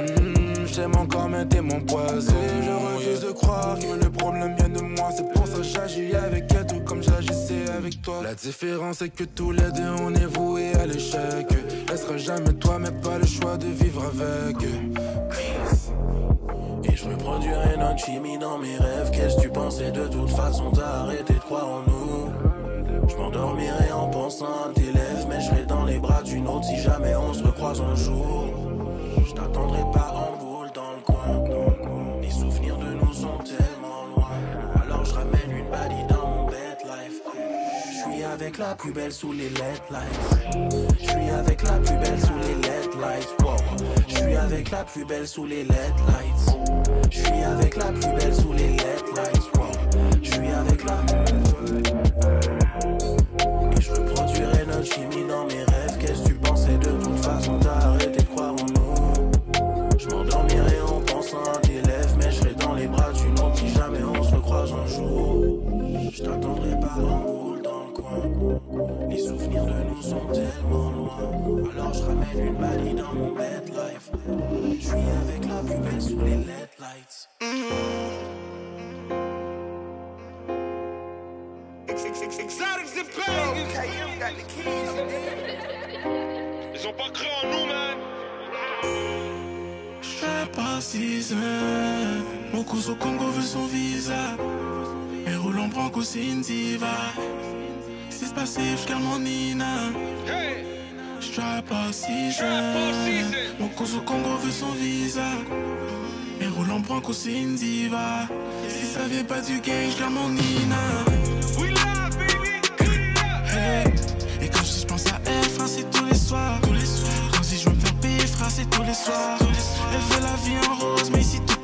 Hmm, J'aime encore mais t'es mon poison. Je refuse de croire que le problème vient de moi. C'est pour ça que j'agis avec elle tout comme j'agissais avec toi. La différence c'est que tous les deux on est voués Et je reproduirai notre chimie dans mes rêves. Qu'est-ce que tu pensais de toute façon? T'as arrêté de croire en nous. Je m'endormirai en pensant à tes lèvres, mais je serai dans les bras d'une autre si jamais on se recroise un jour. Je t'attendrai pas en boule dans le coin. Les souvenirs de nous sont tellement avec la plus belle sous les LED lights. Je suis avec la plus belle sous les LED lights. Wow. Je suis avec la plus belle sous les LED lights. Je suis avec la plus belle sous les LED lights. Wow. Je suis avec la. Et je reproduirai notre chimie dans mes rêves. Qu'est-ce que tu pensais de toute façon? T'as arrêté de croire en nous. Je m'endormirai en pensant à tes lèvres, mais je serai dans les bras d'une autre si jamais on se recroise un jour. Je t'attendrai pas en Les souvenirs de nous sont tellement loin. Alors je ramène une balie dans mon bed life. Je suis avec la plus belle sous les LED lights. Ils ont pas cru en nous, man. Je pas six. Mon cousin au Congo veut son visa. Et en branco, c'est une diva. Si c'est passif, je mon Nina. Je pas six heures. Mon cousin au Congo veut son visa. Et roule en branco, c'est une diva. Si ça vient pas du gang, je mon Nina. Hey. Et quand je pense à elle, frère, c'est tous les soirs. Tous les soirs. Quand si je veux me faire payer, frère, c'est tous les soirs. Elle veut la vie en rose, mais ici tout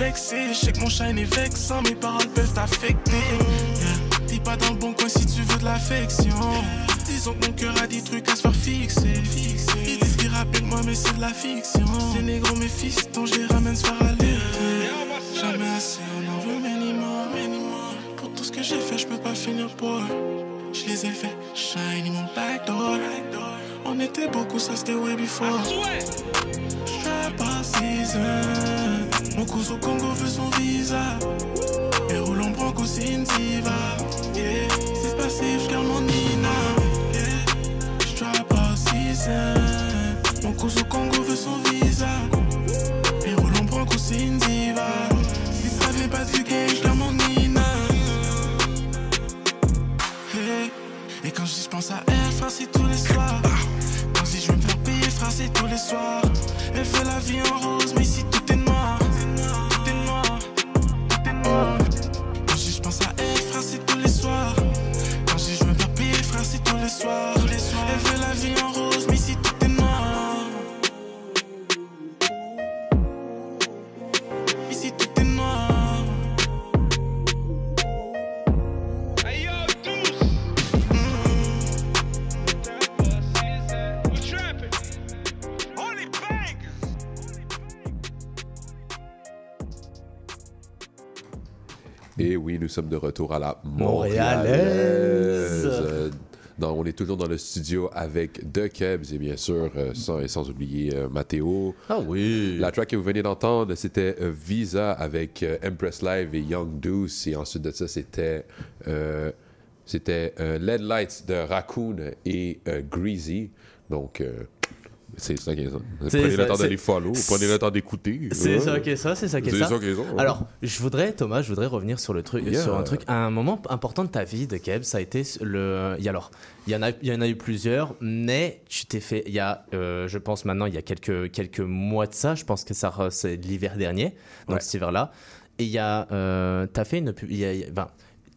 je sais que mon shine est vexant, mes paroles peuvent t'affecter. Yeah. T'es pas dans le bon coin si tu veux de l'affection. Disons que mon cœur a des trucs à se faire fixer. Ils disent qu'ils rappellent moi, mais c'est de la fiction. Ces négros, mes fistons, je les ramène se faire aller. Jamais assez, on en veut minimum. Pour tout ce que j'ai fait, je peux pas finir pour eux. Je les ai fait shiny mon backdoor. On était beaucoup, ça c'était way before. Pas six heures. Mon cousin au Congo veut son visa. Et roule en branco, c'est diva. Yeah. C'est passif, je garde mon Nina. Yeah. Pas six heures. Mon cousin au Congo veut son visa. Et roule en branco, c'est diva. Si ça vient pas du game, pense à elle, frère, tous les soirs. Quand dis je veux me faire payer, frère, tous les soirs. Elle fait la vie en rose, mais ici tout est noir. Tout est noir. Tout est noir. Quand dis je pense à elle, frère, tous les soirs. Quand dis je veux me faire payer, frère, c'est tous les soirs. Elle fait la vie en sommes de retour à la Montréalaise. Montréalaise. Non, on est toujours dans le studio avec The Kebs et bien sûr, euh, sans, et sans oublier euh, Mathéo. Ah oui. La track que vous venez d'entendre, c'était euh, Visa avec euh, Empress Live et Young Deuce. Et ensuite de ça, c'était c'était LED Lights de Raccoon et Greasy. Donc, c'est ça qui est ça. Prenez le temps d'aller follow, prenez le temps d'écouter. C'est ça qui est ça, c'est ça qui est ça. Alors, je voudrais, Thomas, je voudrais revenir sur le truc, sur un truc, un moment important de ta vie de Keb, ça a été le. Alors, il y en a, il y en a eu plusieurs, mais tu t'es fait, il y a, euh, je pense maintenant, il y a quelques quelques mois de ça, je pense que ça, c'est l'hiver dernier, donc cet hiver-là, et il y a, euh, t'as fait une, pub- il y a- il y a- enfin,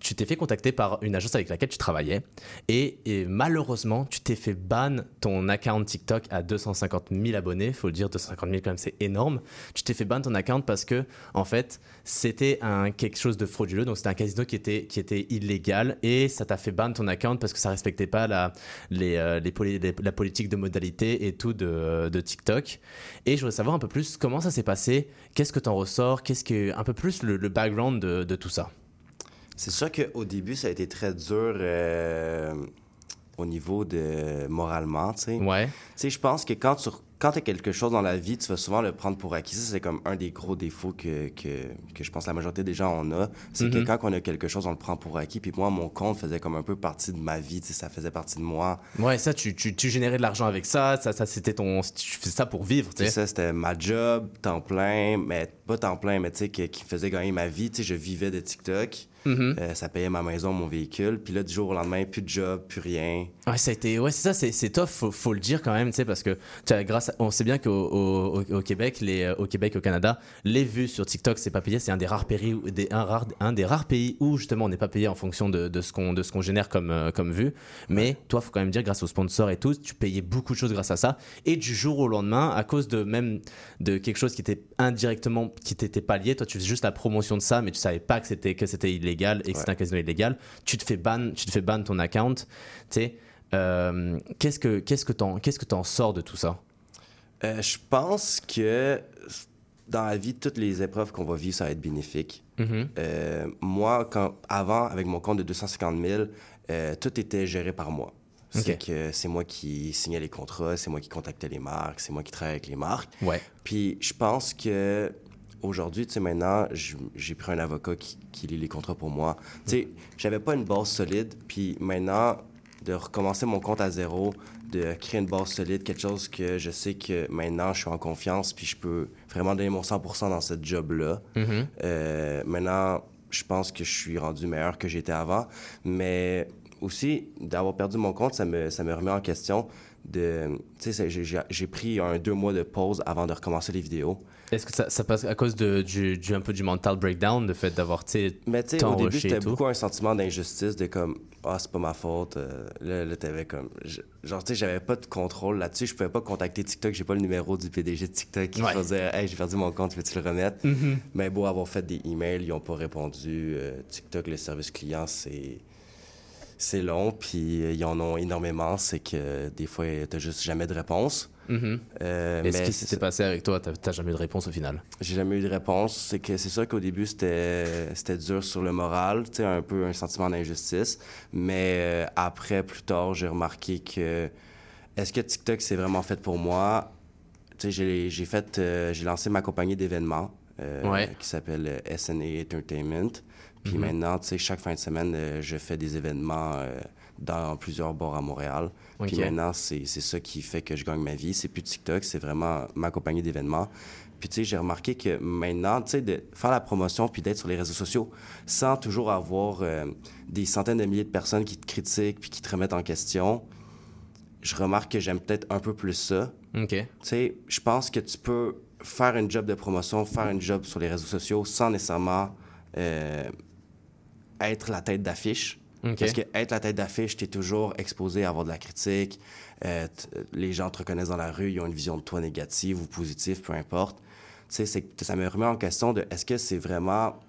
tu t'es fait contacter par une agence avec laquelle tu travaillais et, malheureusement, tu t'es fait ban ton account TikTok à 250 000 abonnés. Faut le dire, 250 000 quand même, c'est énorme. Tu t'es fait ban ton account parce que, en fait, c'était un, quelque chose de frauduleux. Donc, c'était un casino qui était, qui était illégal et ça t'a fait ban ton account parce que ça respectait pas la, les, euh, les- la politique de modalité et tout de, de TikTok. Et je voudrais savoir un peu plus comment ça s'est passé, qu'est-ce que t'en ressors, qu'est-ce que, un peu plus le, le background de, de tout ça? C'est sûr qu'au début, ça a été très dur euh, au niveau de moralement, tu sais. Ouais. Tu sais, je pense que quand tu quand as quelque chose dans la vie, tu vas souvent le prendre pour acquis. Ça, c'est comme un des gros défauts que, que, que je pense la majorité des gens en a. C'est que quand on a quelque chose, on le prend pour acquis. Puis moi, mon compte faisait comme un peu partie de ma vie, tu sais, ça faisait partie de moi. Ouais, ça, tu, tu, tu générais de l'argent avec ça, ça, ça c'était ton. Tu faisais ça pour vivre, tu sais. ça, c'était ma job, temps plein, mais pas temps plein, mais tu sais, qui, qui faisait gagner ma vie. Tu sais, je vivais de TikTok. Mhm. Euh, ça payait ma maison, mon véhicule. Puis là, du jour au lendemain, plus de job, plus rien. Ouais, été, ouais, c'est ça, c'est, tough, faut, faut le dire quand même, tu sais, parce que grâce, à- on sait bien qu'au au, au- au Québec, les, euh, au Québec, au Canada, les vues sur TikTok, c'est pas payé, c'est un des rares pays, où- des, un, rare, un des rares pays où justement on n'est pas payé en fonction de, de ce qu'on, génère comme, euh, comme vues. Mais toi, faut quand même dire, grâce aux sponsors et tout, tu payais beaucoup de choses grâce à ça. Et du jour au lendemain, à cause de même de quelque chose qui était indirectement, qui t'était pas lié, toi, tu faisais juste la promotion de ça, mais tu savais pas que c'était, que c'était illégal et que c'était un casino illégal. Tu te fais ban, tu te fais ban ton account. Euh, qu'est-ce que qu'est-ce que t'en qu'est-ce que t'en sors de tout ça? Euh, je pense que dans la vie, toutes les épreuves qu'on va vivre, ça va être bénéfique. Mhm. Euh, moi, quand, avant, avec mon compte de 250 000, euh, tout était géré par moi. C'est Ok. que c'est moi qui signais les contrats, c'est moi qui contactais les marques, c'est moi qui travaillais avec les marques. Ouais. Puis je pense que aujourd'hui, tu sais, maintenant, j'ai pris un avocat qui, qui lit les contrats pour moi. Tu sais, j'avais pas une base solide, puis maintenant, de recommencer mon compte à zéro, de créer une base solide, quelque chose que je sais que maintenant, je suis en confiance, puis je peux vraiment donner mon 100% dans ce job-là. Mhm. Euh, maintenant, je pense que je suis rendu meilleur que j'étais avant, mais aussi, d'avoir perdu mon compte, ça me, ça me remet en question de... Tu sais, j'ai pris un deux mois de pause avant de recommencer les vidéos. Est-ce que ça, ça passe à cause de, du, du- un peu du mental breakdown, le fait d'avoir, tu sais, Mais tu sais, au début, c'était beaucoup un sentiment d'injustice, de comme, ah, c'est pas ma faute. Euh, là, là t'avais comme. genre, tu sais, j'avais pas de contrôle là-dessus. Je pouvais pas contacter TikTok. J'ai pas le numéro du PDG de TikTok qui Ouais. dire, hey, j'ai perdu mon compte, veux-tu le remettre? Mhm. Mais beau avoir fait des emails, ils ont pas répondu. Euh, TikTok, le service client, c'est. C'est long, puis euh, ils en ont énormément. C'est que des fois, t'as juste jamais de réponse. Euh, Et ce qui s'était ça. passé avec toi, t'as jamais eu de réponse au final? J'ai jamais eu de réponse. C'est que c'est sûr qu'au début, c'était c'était dur sur le moral, tu sais, un peu un sentiment d'injustice. Mais euh, après, plus tard, j'ai remarqué que est-ce que TikTok, c'est vraiment fait pour moi? Tu sais, j'ai j'ai fait, euh, j'ai lancé ma compagnie d'événements euh, Ouais. qui s'appelle SNA Entertainment. Puis Mhm. maintenant, tu sais, chaque fin de semaine, je fais des événements dans plusieurs bars à Montréal. Puis maintenant, c'est c'est ça qui fait que je gagne ma vie. C'est plus TikTok, c'est vraiment ma compagnie d'événements. Puis tu sais, j'ai remarqué que maintenant, tu sais, de faire la promotion puis d'être sur les réseaux sociaux sans toujours avoir euh, des centaines de milliers de personnes qui te critiquent puis qui te remettent en question, je remarque que j'aime peut-être un peu plus ça. Ok. Tu sais, je pense que tu peux faire une job de promotion, faire une job sur les réseaux sociaux sans nécessairement euh, être la tête d'affiche. Parce que être la tête d'affiche, tu es toujours exposé à avoir de la critique. Euh, t- les gens te reconnaissent dans la rue, ils ont une vision de toi négative ou positive, peu importe. Tu sais, ça me remet en question de est-ce que c'est vraiment.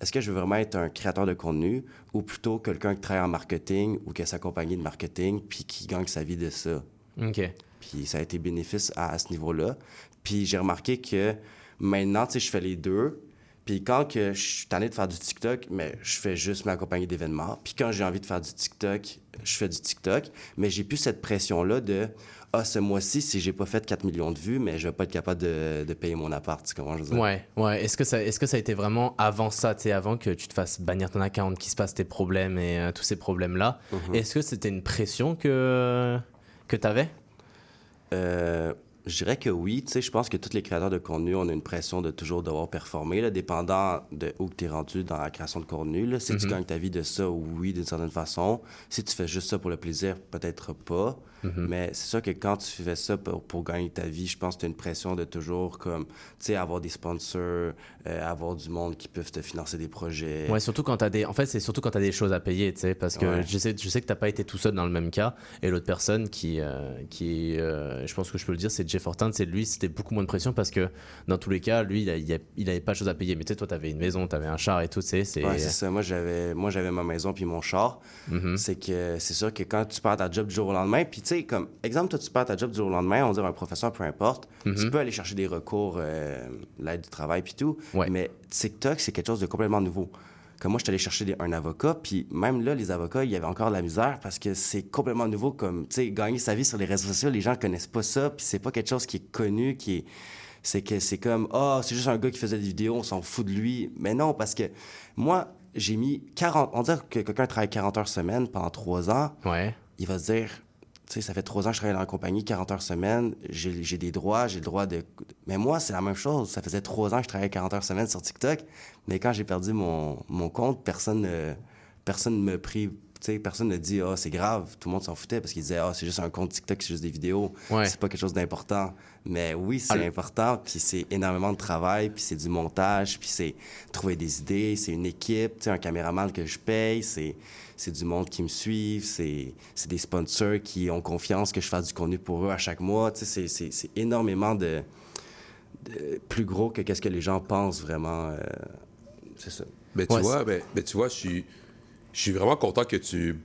Est-ce que je veux vraiment être un créateur de contenu ou plutôt quelqu'un qui travaille en marketing ou qui a sa compagnie de marketing puis qui gagne sa vie de ça? Ok. Puis ça a été bénéfice à, à ce niveau-là. Puis j'ai remarqué que maintenant, tu sais, je fais les deux. Puis quand que je suis tanné de faire du TikTok, mais je fais juste ma compagnie d'événements. Puis quand j'ai envie de faire du TikTok, je fais du TikTok. Mais j'ai plus cette pression-là de Ah, ce mois-ci, si j'ai pas fait 4 millions de vues, mais je vais pas être capable de, de payer mon appart. Tu comprends, je veux dire? Ouais, ouais. Est-ce que, ça, est-ce que ça a été vraiment avant ça, tu sais, avant que tu te fasses bannir ton account, qu'il se passe tes problèmes et euh, tous ces problèmes-là? Mhm. Est-ce que c'était une pression que, que tu avais Euh, je dirais que oui. Tu sais, je pense que tous les créateurs de contenu, on a une pression de toujours devoir performer, là, dépendant de où tu es rendu dans la création de contenu. Là. Si tu Mhm. gagnes ta vie de ça, oui, d'une certaine façon. Si tu fais juste ça pour le plaisir, peut-être pas. Mhm. Mais c'est sûr que quand tu fais ça pour, pour gagner ta vie, je pense que tu as une pression de toujours, comme, tu sais, avoir des sponsors, euh, avoir du monde qui peuvent te financer des projets. Ouais, surtout quand t'as des. En fait, c'est surtout quand t'as des choses à payer, tu sais, parce que Ouais. je sais, je sais que t'as pas été tout seul dans le même cas, et l'autre personne qui, euh, qui, euh, je pense que je peux le dire, c'est Jeff Horton, c'est lui, c'était beaucoup moins de pression parce que dans tous les cas, lui, il, a- il, a- il avait pas de choses à payer, mais tu sais, toi, t'avais une maison, t'avais un char et tout, tu sais, c'est. Ouais, ça. Moi, j'avais, moi, j'avais ma maison puis mon char. Mhm. C'est que c'est sûr que quand tu perds ta job du jour au lendemain, puis tu sais, comme exemple, toi, tu perds ta job du jour au lendemain, on dirait un professeur, peu importe, Mhm. tu peux aller chercher des recours, euh, l'aide du travail puis tout. Ouais. Mais TikTok, c'est quelque chose de complètement nouveau. Comme moi, je suis allé chercher des- un avocat, puis même là, les avocats, il y avait encore de la misère parce que c'est complètement nouveau. Comme, tu sais, gagner sa vie sur les réseaux sociaux, les gens connaissent pas ça, puis c'est pas quelque chose qui est connu, qui est. C'est que c'est comme, ah, c'est juste un gars qui faisait des vidéos, on s'en fout de lui. Mais non, parce que moi, j'ai mis 40. On dirait que quelqu'un travaille 40 heures semaine pendant trois ans. Ouais. Il va se dire, tu sais, ça fait trois ans que je travaille dans la compagnie, 40 heures semaine, j'ai des droits, j'ai le droit de. Mais moi, c'est la même chose. Ça faisait trois ans que je travaillais 40 heures semaine sur TikTok. Mais quand j'ai perdu mon, mon compte, personne ne personne me prit. Tu sais, personne ne dit, ah, c'est grave. Tout le monde s'en foutait parce qu'ils disaient, ah, c'est juste un compte TikTok, c'est juste des vidéos. Ouais. C'est pas quelque chose d'important. Mais oui, c'est Ah, important, puis c'est énormément de travail, puis c'est du montage, puis c'est trouver des idées, c'est une équipe, tu sais, un caméraman que je paye, c'est c'est du monde qui me suivent, c'est c'est des sponsors qui ont confiance que je fasse du contenu pour eux à chaque mois, tu sais, c'est- c'est c'est énormément de, de- plus gros que qu'est-ce que les gens pensent vraiment. euh, c'est ça. Mais tu Ouais, vois, mais, mais tu vois, je suis, je suis vraiment content que tu,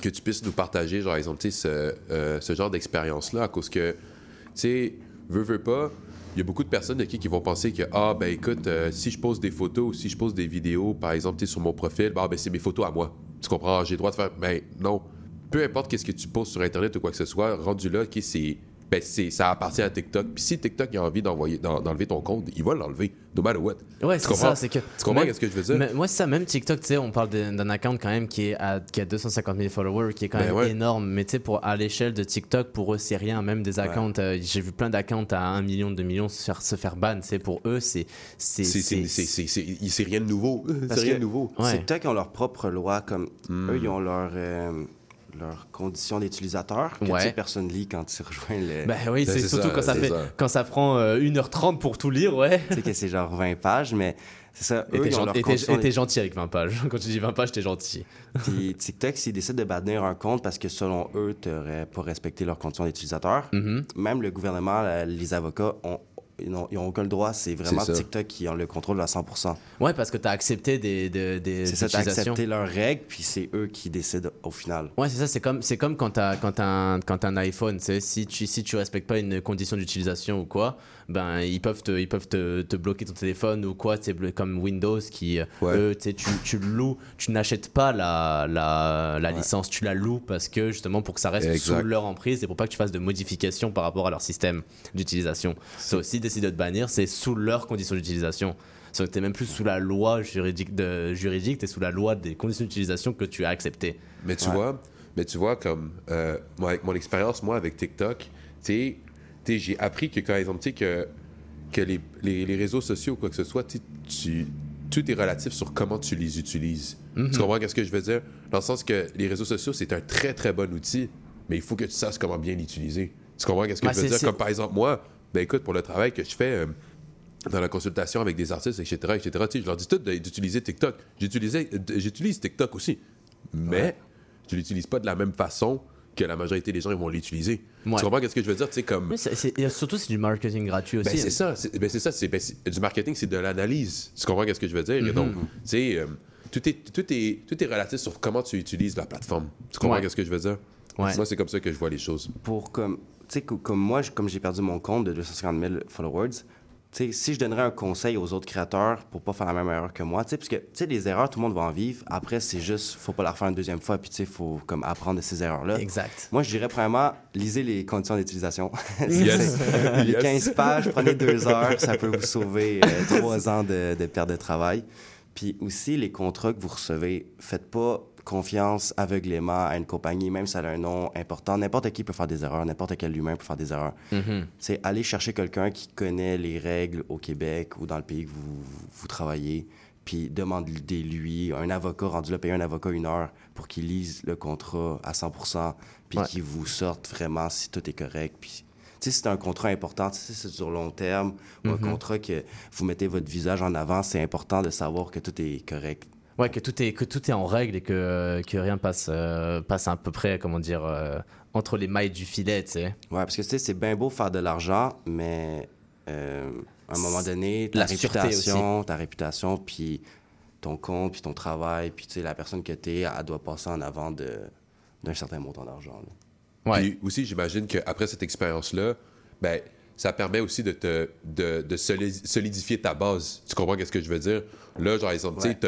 que tu puisses nous partager, genre, exemple, tu sais, ce, euh, ce genre d'expérience-là, à cause que, tu sais, veux, veux pas, il y a beaucoup de personnes de qui, qui vont penser que, ah, ben écoute, euh, si je pose des photos ou si je pose des vidéos, par exemple, tu sais, sur mon profil, bah, ben c'est mes photos à moi. Tu comprends? J'ai le droit de faire. Ben non. Peu importe qu'est-ce que tu poses sur Internet ou quoi que ce soit, rendu là, OK, c'est. Ben, c'est, ça appartient à TikTok. Puis si TikTok a envie d'envoyer, d'en- d'enlever ton compte, il va l'enlever, no matter what. Ouais, Tu c'est comprends? ça, c'est que. Tu comprends même- ce que je veux dire? mais moi, c'est ça, même TikTok, tu sais, on parle d'un d'un account quand même qui, est à, qui a 250 000 followers, qui est quand Ben même ouais. énorme. Mais tu sais, pour à l'échelle de TikTok, pour eux, c'est rien. Même des accounts, euh, j'ai vu plein d'accounts à 1 million, 2 millions se faire, se faire ban. Tu sais, pour eux, c'est. C'est C'est, c'est, c'est- c'est, c'est, c'est- c'est rien de nouveau. C'est rien de nouveau. Ouais. TikTok, ont leur propre loi, comme Hmm. eux, ils ont leur, euh, leurs conditions d'utilisateur que Ouais. personne lit quand tu rejoins le... Ben oui, Ben, c'est surtout ça, quand, ça fait, ça. quand ça prend euh, 1h30 pour tout lire, ouais. tu sais que c'est genre 20 pages, mais c'est ça, Et eux, t'es gen- et t'es- conditions gentil avec 20 pages. [LAUGHS] Quand tu dis 20 pages, t'es gentil. [LAUGHS] Puis TikTok, s'ils décident de bannir un compte parce que selon eux, tu n'aurais pas respecté leurs conditions d'utilisateur, Mhm. même le gouvernement, les avocats, ont, ils n'ont aucun droit. C'est vraiment C'est. TikTok qui ont le contrôle à 100 Ouais, parce que t'as accepté des, des, des C'est ça, tu as accepté leurs règles, puis c'est eux qui décident au final. Ouais, c'est ça, c'est comme, c'est comme quand t'as, quand t'as un, quand un iPhone, tu sais, si tu, si tu respectes pas une condition d'utilisation ou quoi, ben, ils peuvent te, ils peuvent te, te bloquer ton téléphone ou quoi, c'est comme Windows qui, euh, Ouais. eux, tu sais, tu, tu le loues, tu n'achètes pas la, la, la licence, tu la loues parce que, justement, pour que ça reste Exact. sous leur emprise et pour pas que tu fasses de modifications par rapport à leur système d'utilisation. Ça aussi, décider de bannir, c'est sous leurs conditions d'utilisation. C'est que t'es même plus sous la loi juridique, de, juridique, t'es sous la loi des conditions d'utilisation que tu as acceptées. Mais tu Ouais. vois, mais tu vois comme euh, moi avec mon expérience moi avec TikTok, tu sais, tu sais, j'ai appris que quand exemple tu sais que que les, les, les réseaux sociaux ou quoi que ce soit, tu tu tout est relatif sur comment tu les utilises. Mhm. Tu comprends ce que je veux dire? Dans le sens que les réseaux sociaux c'est un très très bon outil, mais il faut que tu saches comment bien l'utiliser. Tu comprends ce que Bah, je veux dire? Comme par exemple moi, ben écoute pour le travail que je fais. euh, dans la consultation avec des artistes, etc., etc., tu sais, je leur dis tout d'utiliser TikTok. J'utilise TikTok aussi, mais je l'utilise pas de la même façon que la majorité des gens ils vont l'utiliser. Ouais. Tu comprends ce que je veux dire? Tu sais, comme... Surtout, c'est du marketing gratuit aussi. Ben, c'est ça, c'est ben, c'est ça, c'est ben, c'est- du marketing, c'est de l'analyse. Tu comprends ce que je veux dire? Et Mhm. donc, tu sais, euh, tout, est, tout, est, tout est relatif sur comment tu utilises la plateforme. Tu comprends Ouais. ce que je veux dire? Ouais. Moi, c'est comme ça que je vois les choses. pour comme sais co- comme moi comme j'ai perdu mon compte de 250 000 followers tu sais si je donnerais un conseil aux autres créateurs pour pas faire la même erreur que moi tu sais parce que tu sais les erreurs tout le monde va en vivre après c'est juste faut pas la refaire une deuxième fois puis tu sais faut comme apprendre de ces erreurs là Exact. moi je dirais premièrement lisez les conditions d'utilisation [LAUGHS] Yes. les [LAUGHS] Yes. 15 pages prenez deux heures ça peut vous sauver euh, [LAUGHS] trois ans de, de perte de travail puis aussi les contrats que vous recevez faites pas confiance aveuglément à une compagnie, même si elle a un nom important. N'importe qui peut faire des erreurs, n'importe quel humain peut faire des erreurs. Mhm. C'est aller chercher quelqu'un qui connaît les règles au Québec ou dans le pays que vous, vous travaillez, puis demandez-lui, un avocat, rendu là, payer un avocat une heure pour qu'il lise le contrat à 100% puis Ouais. qu'il vous sorte vraiment si tout est correct. Puis, c'est un contrat important, c'est sur long terme, ou un Mhm. contrat que vous mettez votre visage en avant, c'est important de savoir que tout est correct. Ouais, que tout est que tout est en règle et que que rien passe euh, passe à peu près comment dire euh, entre les mailles du filet, tu sais. Ouais, parce que tu sais, c'est bien beau faire de l'argent, mais euh, à un moment donné, ta La réputation, ta réputation, puis ton compte, puis ton travail, puis tu sais, la personne que t'es, elle doit passer en avant de d'un certain montant d'argent. là. Puis aussi, j'imagine qu'après cette expérience-là, ben, ça permet aussi de te de, de soli- solidifier ta base. Tu comprends qu'est-ce que je veux dire? Là, genre, exemple, tu sais,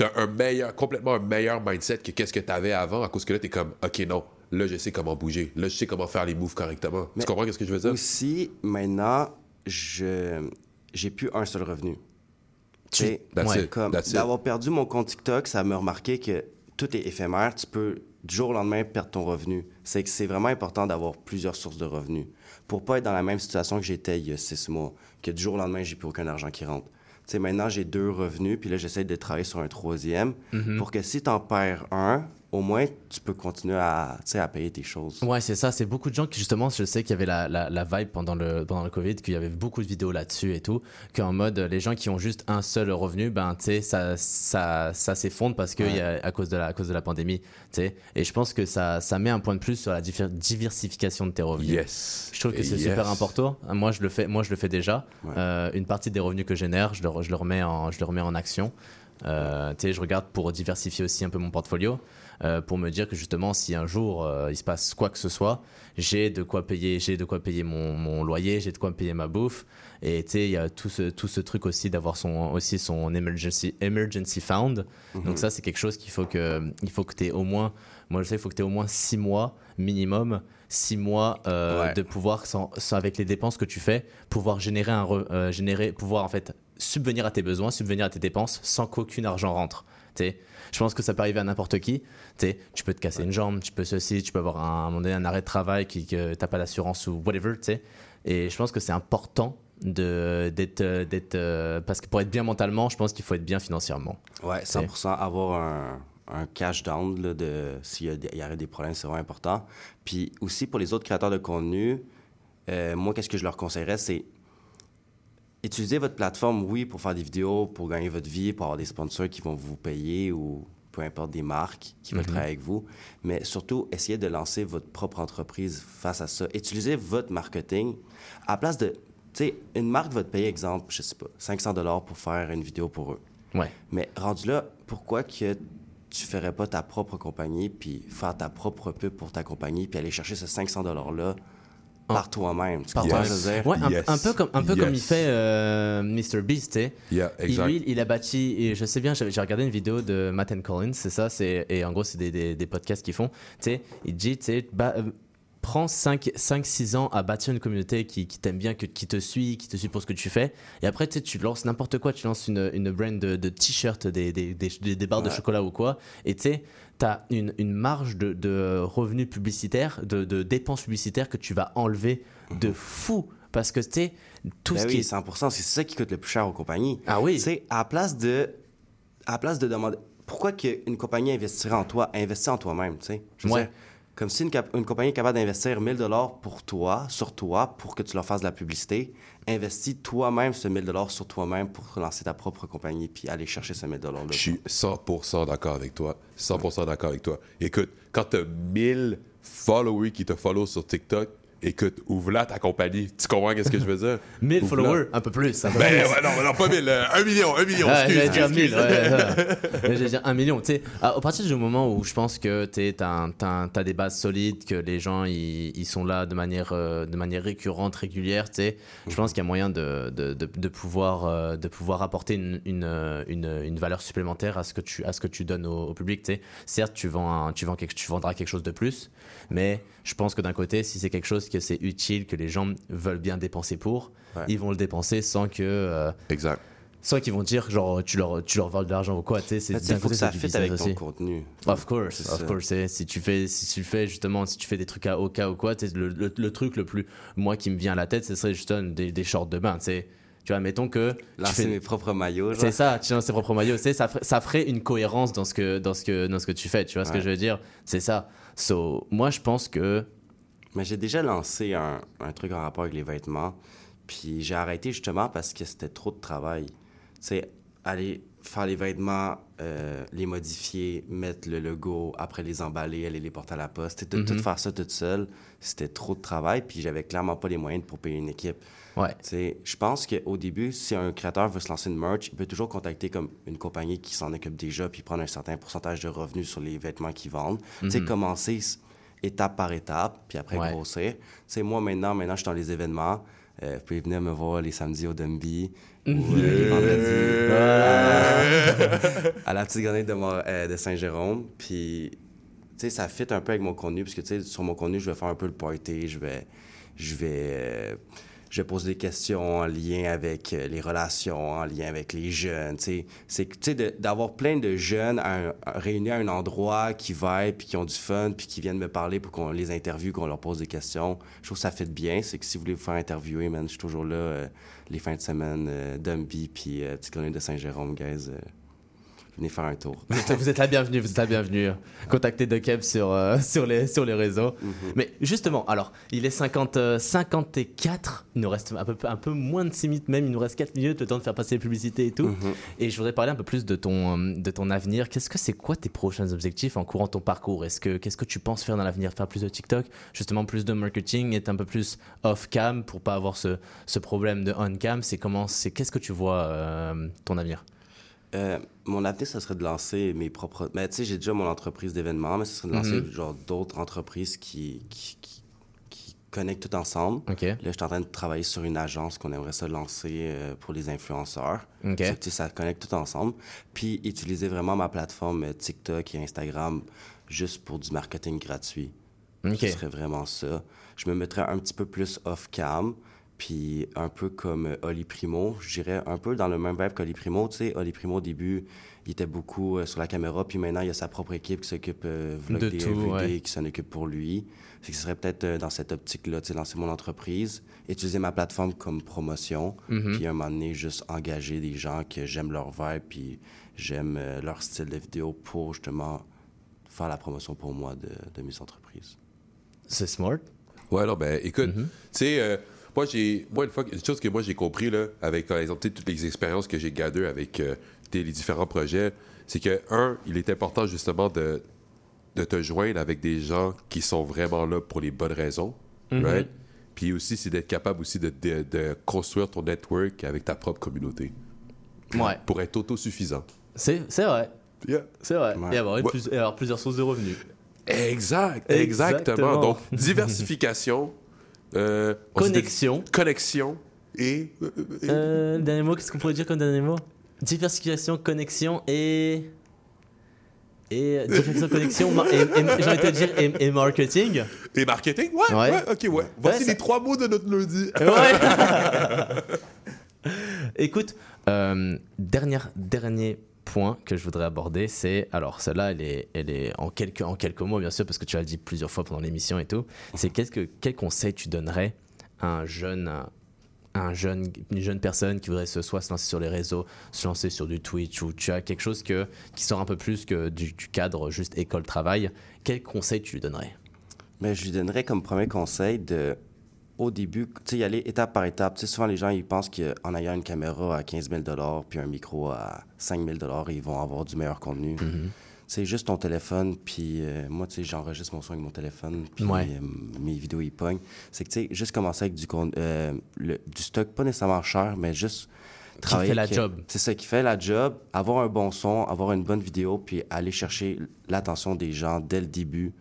t'as- un meilleur, complètement un meilleur mindset que qu'est-ce que t'avais avant, à cause que là, t'es comme, OK, non, là, je sais comment bouger. Là, je sais comment faire les moves correctement. Mais tu comprends qu'est-ce que je veux dire? Aussi, maintenant, je j'ai plus un seul revenu. Tu sais, d'avoir perdu mon compte TikTok, ça m'a remarqué que tout est éphémère. Tu peux du jour au lendemain perdre ton revenu. C'est que c'est vraiment important d'avoir plusieurs sources de revenus pour pas être dans la même situation que j'étais il y a six mois, que du jour au lendemain j'ai plus aucun argent qui rentre. Tu sais, maintenant j'ai deux revenus, puis là j'essaie de travailler sur un troisième Mhm. pour que si t'en perds un, au moins tu peux continuer à, à payer tes choses. Ouais, c'est ça. C'est beaucoup de gens qui, justement, je sais qu'il y avait la, la, la vibe pendant le, pendant le Covid, qu'il y avait beaucoup de vidéos là-dessus et tout, qu'en mode, euh, les gens qui ont juste un seul revenu, ben, tu sais, ça, ça, ça s'effondre parce que Ouais. y a, à, cause de la, à cause de la pandémie, tu sais. Et je pense que ça, ça met un point de plus sur la diversification de tes revenus. Yes. Je trouve que c'est Yes. super important. Moi, je le fais, moi, je le fais déjà. Ouais. Euh, une partie des revenus que je génère, je le, je le remets en, je le remets en action. Euh, tu sais, je regarde pour diversifier aussi un peu mon portfolio, euh, pour me dire que justement, si un jour euh, il se passe quoi que ce soit, j'ai de quoi payer, j'ai de quoi payer mon, mon loyer, j'ai de quoi me payer ma bouffe. Et tu sais, il y a tout ce, tout ce truc aussi d'avoir son, aussi son emergency, emergency fund. Mhm. Donc ça, c'est quelque chose qu'il faut que, il faut que tu aies au moins, moi je sais, il faut que tu aies au moins six mois minimum, six mois euh, Ouais. de pouvoir, sans, sans- avec les dépenses que tu fais, pouvoir générer un, re- euh, générer, pouvoir en fait subvenir à tes besoins, subvenir à tes dépenses sans qu'aucun argent rentre. Je pense que ça peut arriver à n'importe qui. Tu sais, tu peux te casser une jambe, tu peux ceci, tu peux avoir un, à un moment donné un arrêt de travail qui que t'as pas d'assurance ou whatever. Tu sais, et je pense que c'est important de d'être euh, d'être euh, parce que pour être bien mentalement, je pense qu'il faut être bien financièrement. Ouais, 100% avoir un, un cash down là, de s'il y, a des- il y aurait des problèmes, c'est vraiment important. Puis aussi pour les autres créateurs de contenu, euh, moi, qu'est-ce que je leur conseillerais, c'est utiliser votre plateforme, oui, pour faire des vidéos, pour gagner votre vie, pour avoir des sponsors qui vont vous payer ou peu importe des marques qui veulent Mhm. travailler avec vous. Mais surtout, essayez de lancer votre propre entreprise face à ça. Utilisez votre marketing à la place de. Tu sais, une marque va te payer, exemple, je sais pas, 500 pour faire une vidéo pour eux. Ouais. Mais rendu là, pourquoi que tu ferais pas ta propre compagnie puis faire ta propre pub pour ta compagnie puis aller chercher ce 500 dollars là par toi-même Par comprends toi. ce que je veux dire? Ouais, un, Yes. un peu comme un peu comme il Yes. fait euh, Mr Beast, tu sais. Yeah, Il, exact. lui, il a bâti, et je sais bien, j'ai regardé une vidéo de Matt and Collins, c'est ça, c'est, et en gros, c'est des, des, des podcasts qu'ils font. Tu sais, il dit, tu sais, bah, euh, prends 5-6 ans à bâtir une communauté qui, qui t'aime bien, que- qui te suit, qui te suit pour ce que tu fais. Et après, tu sais, tu lances n'importe quoi, tu lances une, une brand de, de t-shirts, des, des, des, des- des barres de chocolat ou quoi. Et tu sais, tu as une, une marge de, de revenus publicitaires, de, de dépenses publicitaires que tu vas enlever de fou. Parce que tu sais, tout Ben ce oui, qui est 100%, c'est ça qui coûte le plus cher aux compagnies. Ah oui. Tu sais, à la place de à la place de demander pourquoi qu'une compagnie investirait en toi, investis en toi-même, tu sais? Je Ouais. dire, comme si une, une compagnie est capable d'investir 1000 dollars pour toi, sur toi, pour que tu leur fasses de la publicité, investis toi-même ce 1000 dollars sur toi-même pour lancer ta propre compagnie puis aller chercher ce 1000 dollars. Je suis 100% d'accord avec toi. 100% d'accord avec toi. Écoute, quand t'as 1000 followers qui te follow sur TikTok, écoute, ouvre là ta compagnie. Tu comprends qu'est-ce que je veux dire? [LAUGHS] 1000 Ouvre-la. followers, un peu plus. Un peu Ben plus. non, non, pas 1000, euh, 1 million, 1 million, Ah, excuse, j'allais dire excuse. 1000, ouais. [LAUGHS] J'allais dire 1 million. Tu sais, à, à partir du moment où je pense que tu as, des bases solides, que les gens ils, ils sont là de manière, euh, de manière récurrente, régulière, tu sais, je pense qu'il y a moyen de, de, de, de pouvoir, euh, de pouvoir apporter une, une, euh, une, une valeur supplémentaire à ce que tu, à ce que tu donnes au, au public. tu sais. Certes, tu, vends un- tu, vends quelque, tu vendras quelque chose de plus, mais je pense que d'un côté, si c'est quelque chose que c'est utile, que les gens veulent bien dépenser pour, Ouais. ils vont le dépenser sans que. euh, Exact. soit qu'ils vont dire genre tu leur tu leur voles de l'argent ou quoi tu sais c'est d'un faut côté, que ça business avec ton aussi. contenu. Of course, of course. Si tu fais, si tu fais justement, si tu fais des trucs à Oka ou quoi, le truc le plus, moi qui me vient à la tête, ce serait justement des, des shorts de bain. Tu sais, tu vois, mettons que Lancer fais, mes propres maillots. c'est ça, tu lances tes propres maillots. Ça ferait, ça ferait une cohérence dans ce que, dans ce que, dans ce que tu fais. Tu vois ce que je veux dire? C'est ça. So, moi, je pense que Mais j'ai déjà lancé un, un truc en rapport avec les vêtements. Puis j'ai arrêté justement parce que c'était trop de travail. Tu sais, aller faire les vêtements, euh, les modifier, mettre le logo, après les emballer, aller les porter à la poste. Sais, de tout Mhm. faire ça toute seule, c'était trop de travail. Puis j'avais clairement pas les moyens pour payer une équipe. Ouais. Je pense qu'au début, si un créateur veut se lancer une merch, il peut toujours contacter comme une compagnie qui s'en occupe déjà puis prendre un certain pourcentage de revenus sur les vêtements qu'ils vendent. Tu sais, Mhm. commencer étape par étape, puis après Ouais. grossir. Tu sais, moi, maintenant, maintenant, je suis dans les événements. Euh, vous pouvez venir me voir les samedis au Dumby ou euh, les vendredis à, [LAUGHS] à la petite grenade de, euh, de Saint-Jérôme. Puis, tu sais, ça fit un peu avec mon contenu, parce que, tu sais, sur mon contenu, je vais faire un peu le party, je vais, je vais, je poser des questions en lien avec euh, les relations, en lien avec les jeunes. C'est, de- d'avoir plein de jeunes réunis à un endroit qui vibrent, puis qui ont du fun, puis qui viennent me parler pour qu'on les interviewe, qu'on leur pose des questions. Je trouve que ça fait bien. C'est que si vous voulez vous faire interviewer, man, je suis toujours là euh, les fins de semaine, euh, Dumby, puis euh, Petite de Saint-Jérôme, guys. Venez faire un tour. Vous êtes, la bienvenue, vous êtes la bienvenue. Contactez De Keb sur, euh, [LAUGHS] sur, les, sur les réseaux. Mais justement, alors, il est 50, euh, 54, il nous reste un peu, un peu moins de 6 minutes même, il nous reste 4 minutes, le temps de faire passer les publicités et tout. Mhm. Et je voudrais parler un peu plus de ton, euh, de ton avenir. Qu'est-ce que c'est quoi tes prochains objectifs en courant ton parcours? Est-ce que, Qu'est-ce que tu penses faire dans l'avenir? Faire plus de TikTok, justement plus de marketing, être un peu plus off-cam pour pas avoir ce, ce problème de on-cam? C'est comment, c'est, qu'est-ce que tu vois euh, ton avenir? Euh, mon avenir, ce serait de lancer mes propres. Mais tu sais, j'ai déjà mon entreprise d'événements, mais ce serait de lancer Mhm. genre d'autres entreprises qui, qui, qui, qui connectent tout ensemble. Là, je suis en train de travailler sur une agence qu'on aimerait ça lancer euh, pour les influenceurs. Ok. Ça, connecte tout ensemble. Puis utiliser vraiment ma plateforme euh, TikTok et Instagram juste pour du marketing gratuit. Ok. Ce serait vraiment ça. Je me mettrais un petit peu plus off-cam. Puis un peu comme euh, Oli Primo, je dirais un peu dans le même vibe qu'Oli Primo. Tu sais, Oli Primo, au début, il était beaucoup euh, sur la caméra, puis maintenant, il a sa propre équipe qui s'occupe euh, vlog De des tout, everyday, ouais. qui s'en occupe pour lui. C'est que ce serait peut-être euh, dans cette optique-là, tu sais, lancer mon entreprise, utiliser ma plateforme comme promotion, Mhm. puis à un moment donné, juste engager des gens que j'aime leur vibe, puis j'aime euh, leur style de vidéo pour justement faire la promotion pour moi de, de mes entreprises. C'est smart. Ouais, non, ben écoute, Mhm. tu sais, euh, moi, j'ai, moi, une fois, une chose que moi j'ai compris, là, avec, par exemple, toutes les expériences que j'ai gardées avec euh, les différents projets, c'est que, un, il est important justement de, de te joindre avec des gens qui sont vraiment là pour les bonnes raisons, Mhm. right? Puis aussi, c'est d'être capable aussi de, de- de construire ton network avec ta propre communauté. Ouais. Pour être autosuffisant. C'est, c'est vrai. Yeah. C'est vrai. Ouais. Et, avoir une Ouais. plus- et avoir plusieurs sources de revenus. Exact, Exactement. exactement. Donc, diversification, euh, Connexion. connexion et. euh, et- Euh, dernier mot, qu'est-ce qu'on pourrait dire comme dernier mot? Diversification, connexion et. Et euh, diversification, [LAUGHS] connexion, et, et- j'ai envie de te dire, et, et marketing. Et marketing? Ouais, ouais, Ouais. ok, ouais. Voici Ouais, ça- les trois mots de notre lundi. Ouais. [LAUGHS] [LAUGHS] Écoute, euh, dernière, dernier point que je voudrais aborder, c'est. Alors, celle-là, elle est, elle est en, quelques, en quelques mots, bien sûr, parce que tu l'as dit plusieurs fois pendant l'émission et tout. C'est qu'est-ce que, quel conseil tu donnerais à un jeune. un jeune, une jeune personne qui voudrait se, soit se lancer sur les réseaux, se lancer sur du Twitch, ou tu as quelque chose que, qui sort un peu plus que du, cadre juste école-travail, quel conseil tu lui donnerais? Mais je lui donnerais comme premier conseil de, au début, tu sais, y aller étape par étape. Tu sais, souvent, les gens, ils pensent qu'en ayant une caméra à 15 000 puis un micro à 5 000 ils vont avoir du meilleur contenu. C'est juste ton téléphone, puis euh, moi, tu sais, j'enregistre mon son avec mon téléphone, puis Ouais. euh, mes vidéos, ils pognent. C'est que, tu sais, juste commencer avec du, euh, le- du stock, pas nécessairement cher, mais juste travailler. fait la job. C'est ça qui fait la job, avoir un bon son, avoir une bonne vidéo, puis aller chercher l'attention des gens dès le début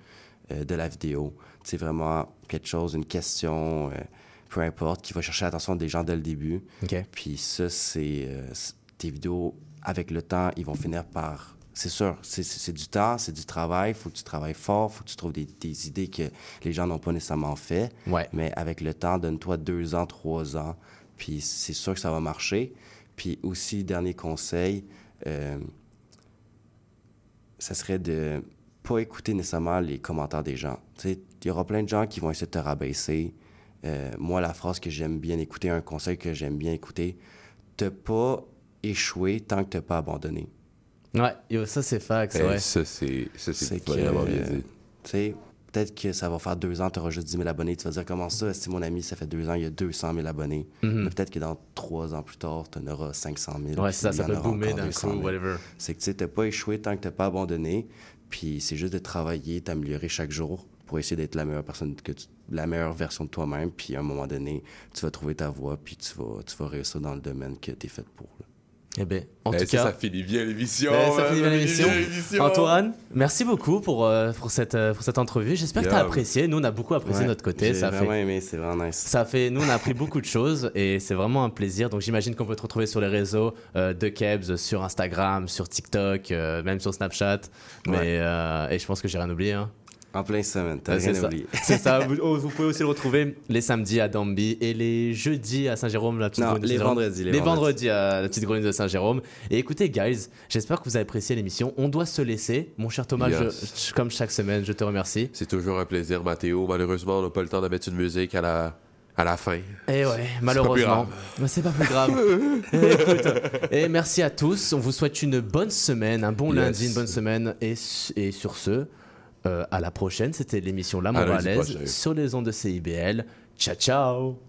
de la vidéo. C'est vraiment quelque chose, une question, euh, peu importe, qui va chercher l'attention des gens dès le début. Puis ça, c'est euh, c- tes vidéos, avec le temps, ils vont finir par... C'est sûr, c'est- c'est c'est du temps, c'est du travail, il faut que tu travailles fort, il faut que tu trouves des, des idées que les gens n'ont pas nécessairement fait. Ouais. Mais avec le temps, donne-toi deux ans, trois ans, puis c'est sûr que ça va marcher. Puis aussi, dernier conseil, euh, ça serait de pas écouter nécessairement les commentaires des gens. Tu sais, il y aura plein de gens qui vont essayer de te rabaisser. Euh, moi, la phrase que j'aime bien écouter, un conseil que j'aime bien écouter, te pas échouer tant que t'as pas abandonné. Ouais, yo, ça c'est fax, ouais. Ça, c'est ça, c'est que, bien euh, dit. tu sais, peut-être que ça va faire deux ans, tu auras juste 10 000 abonnés. Tu vas dire, comment ça, si mon ami, ça fait deux ans, il y a 200 000 abonnés. Mhm. Mais peut-être que dans trois ans plus tard, tu en auras 500 000. Ouais, ça, ça peut boomer d'un 200 coup, 000. whatever. C'est que tu n'as pas échoué tant que tu n'as pas abandonné. Puis c'est juste de travailler, t'améliorer chaque jour pour essayer d'être la meilleure personne, que tu- la meilleure version de toi-même. Puis à un moment donné, tu vas trouver ta voie, puis tu vas, tu vas réussir dans le domaine que tu es fait pour. là. Eh ben, en Eh, tout ça, cas. ça finit bien l'émission. Eh, ça hein, finit bien l'émission. Antoine, merci beaucoup pour, euh, pour, cette, euh, pour cette entrevue. J'espère que tu as apprécié. Nous, on a beaucoup apprécié Ouais, de notre côté. J'ai Ça vraiment fait, aimé, c'est vraiment nice. ça fait, nous, on a appris beaucoup de choses et c'est vraiment un plaisir. Donc, j'imagine qu'on peut te retrouver sur les réseaux euh, de Kebs, sur Instagram, sur TikTok, euh, même sur Snapchat. Mais, Ouais. euh, et je pense que j'ai rien oublié. hein. En plein semaine, t'as rien c'est ça. oublié. [LAUGHS] C'est ça. Vous, [LAUGHS] oh, vous pouvez aussi le retrouver les samedis à Damby et les jeudis à Saint-Jérôme. La petite Non, Grenouille de les Saint-Jérôme. vendredis, les Les vendredis. vendredis à la petite grenouille de Saint-Jérôme. Et écoutez, guys, j'espère que vous avez apprécié l'émission. On doit se laisser. Mon cher Thomas, Yes. je- je- comme chaque semaine, je te remercie. C'est toujours un plaisir, Mathéo. Malheureusement, on n'a pas le temps de mettre une musique à la, à la fin. Et ouais, malheureusement. Mais c'est pas plus grave. [LAUGHS] Et écoute, et merci à tous. On vous souhaite une bonne semaine, un bon Yes. lundi, une bonne semaine. Et, et sur ce, euh, à la prochaine. C'était l'émission La Moralaise sur les ondes de CIBL. Ciao, ciao.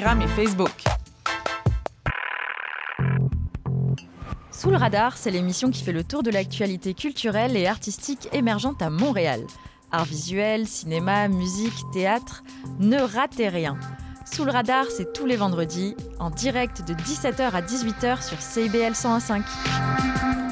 et Facebook. Sous le radar, c'est l'émission qui fait le tour de l'actualité culturelle et artistique émergente à Montréal. Art visuel, cinéma, musique, théâtre, ne ratez rien. Sous le radar, c'est tous les vendredis, en direct de 17h à 18h sur CIBL 101.5.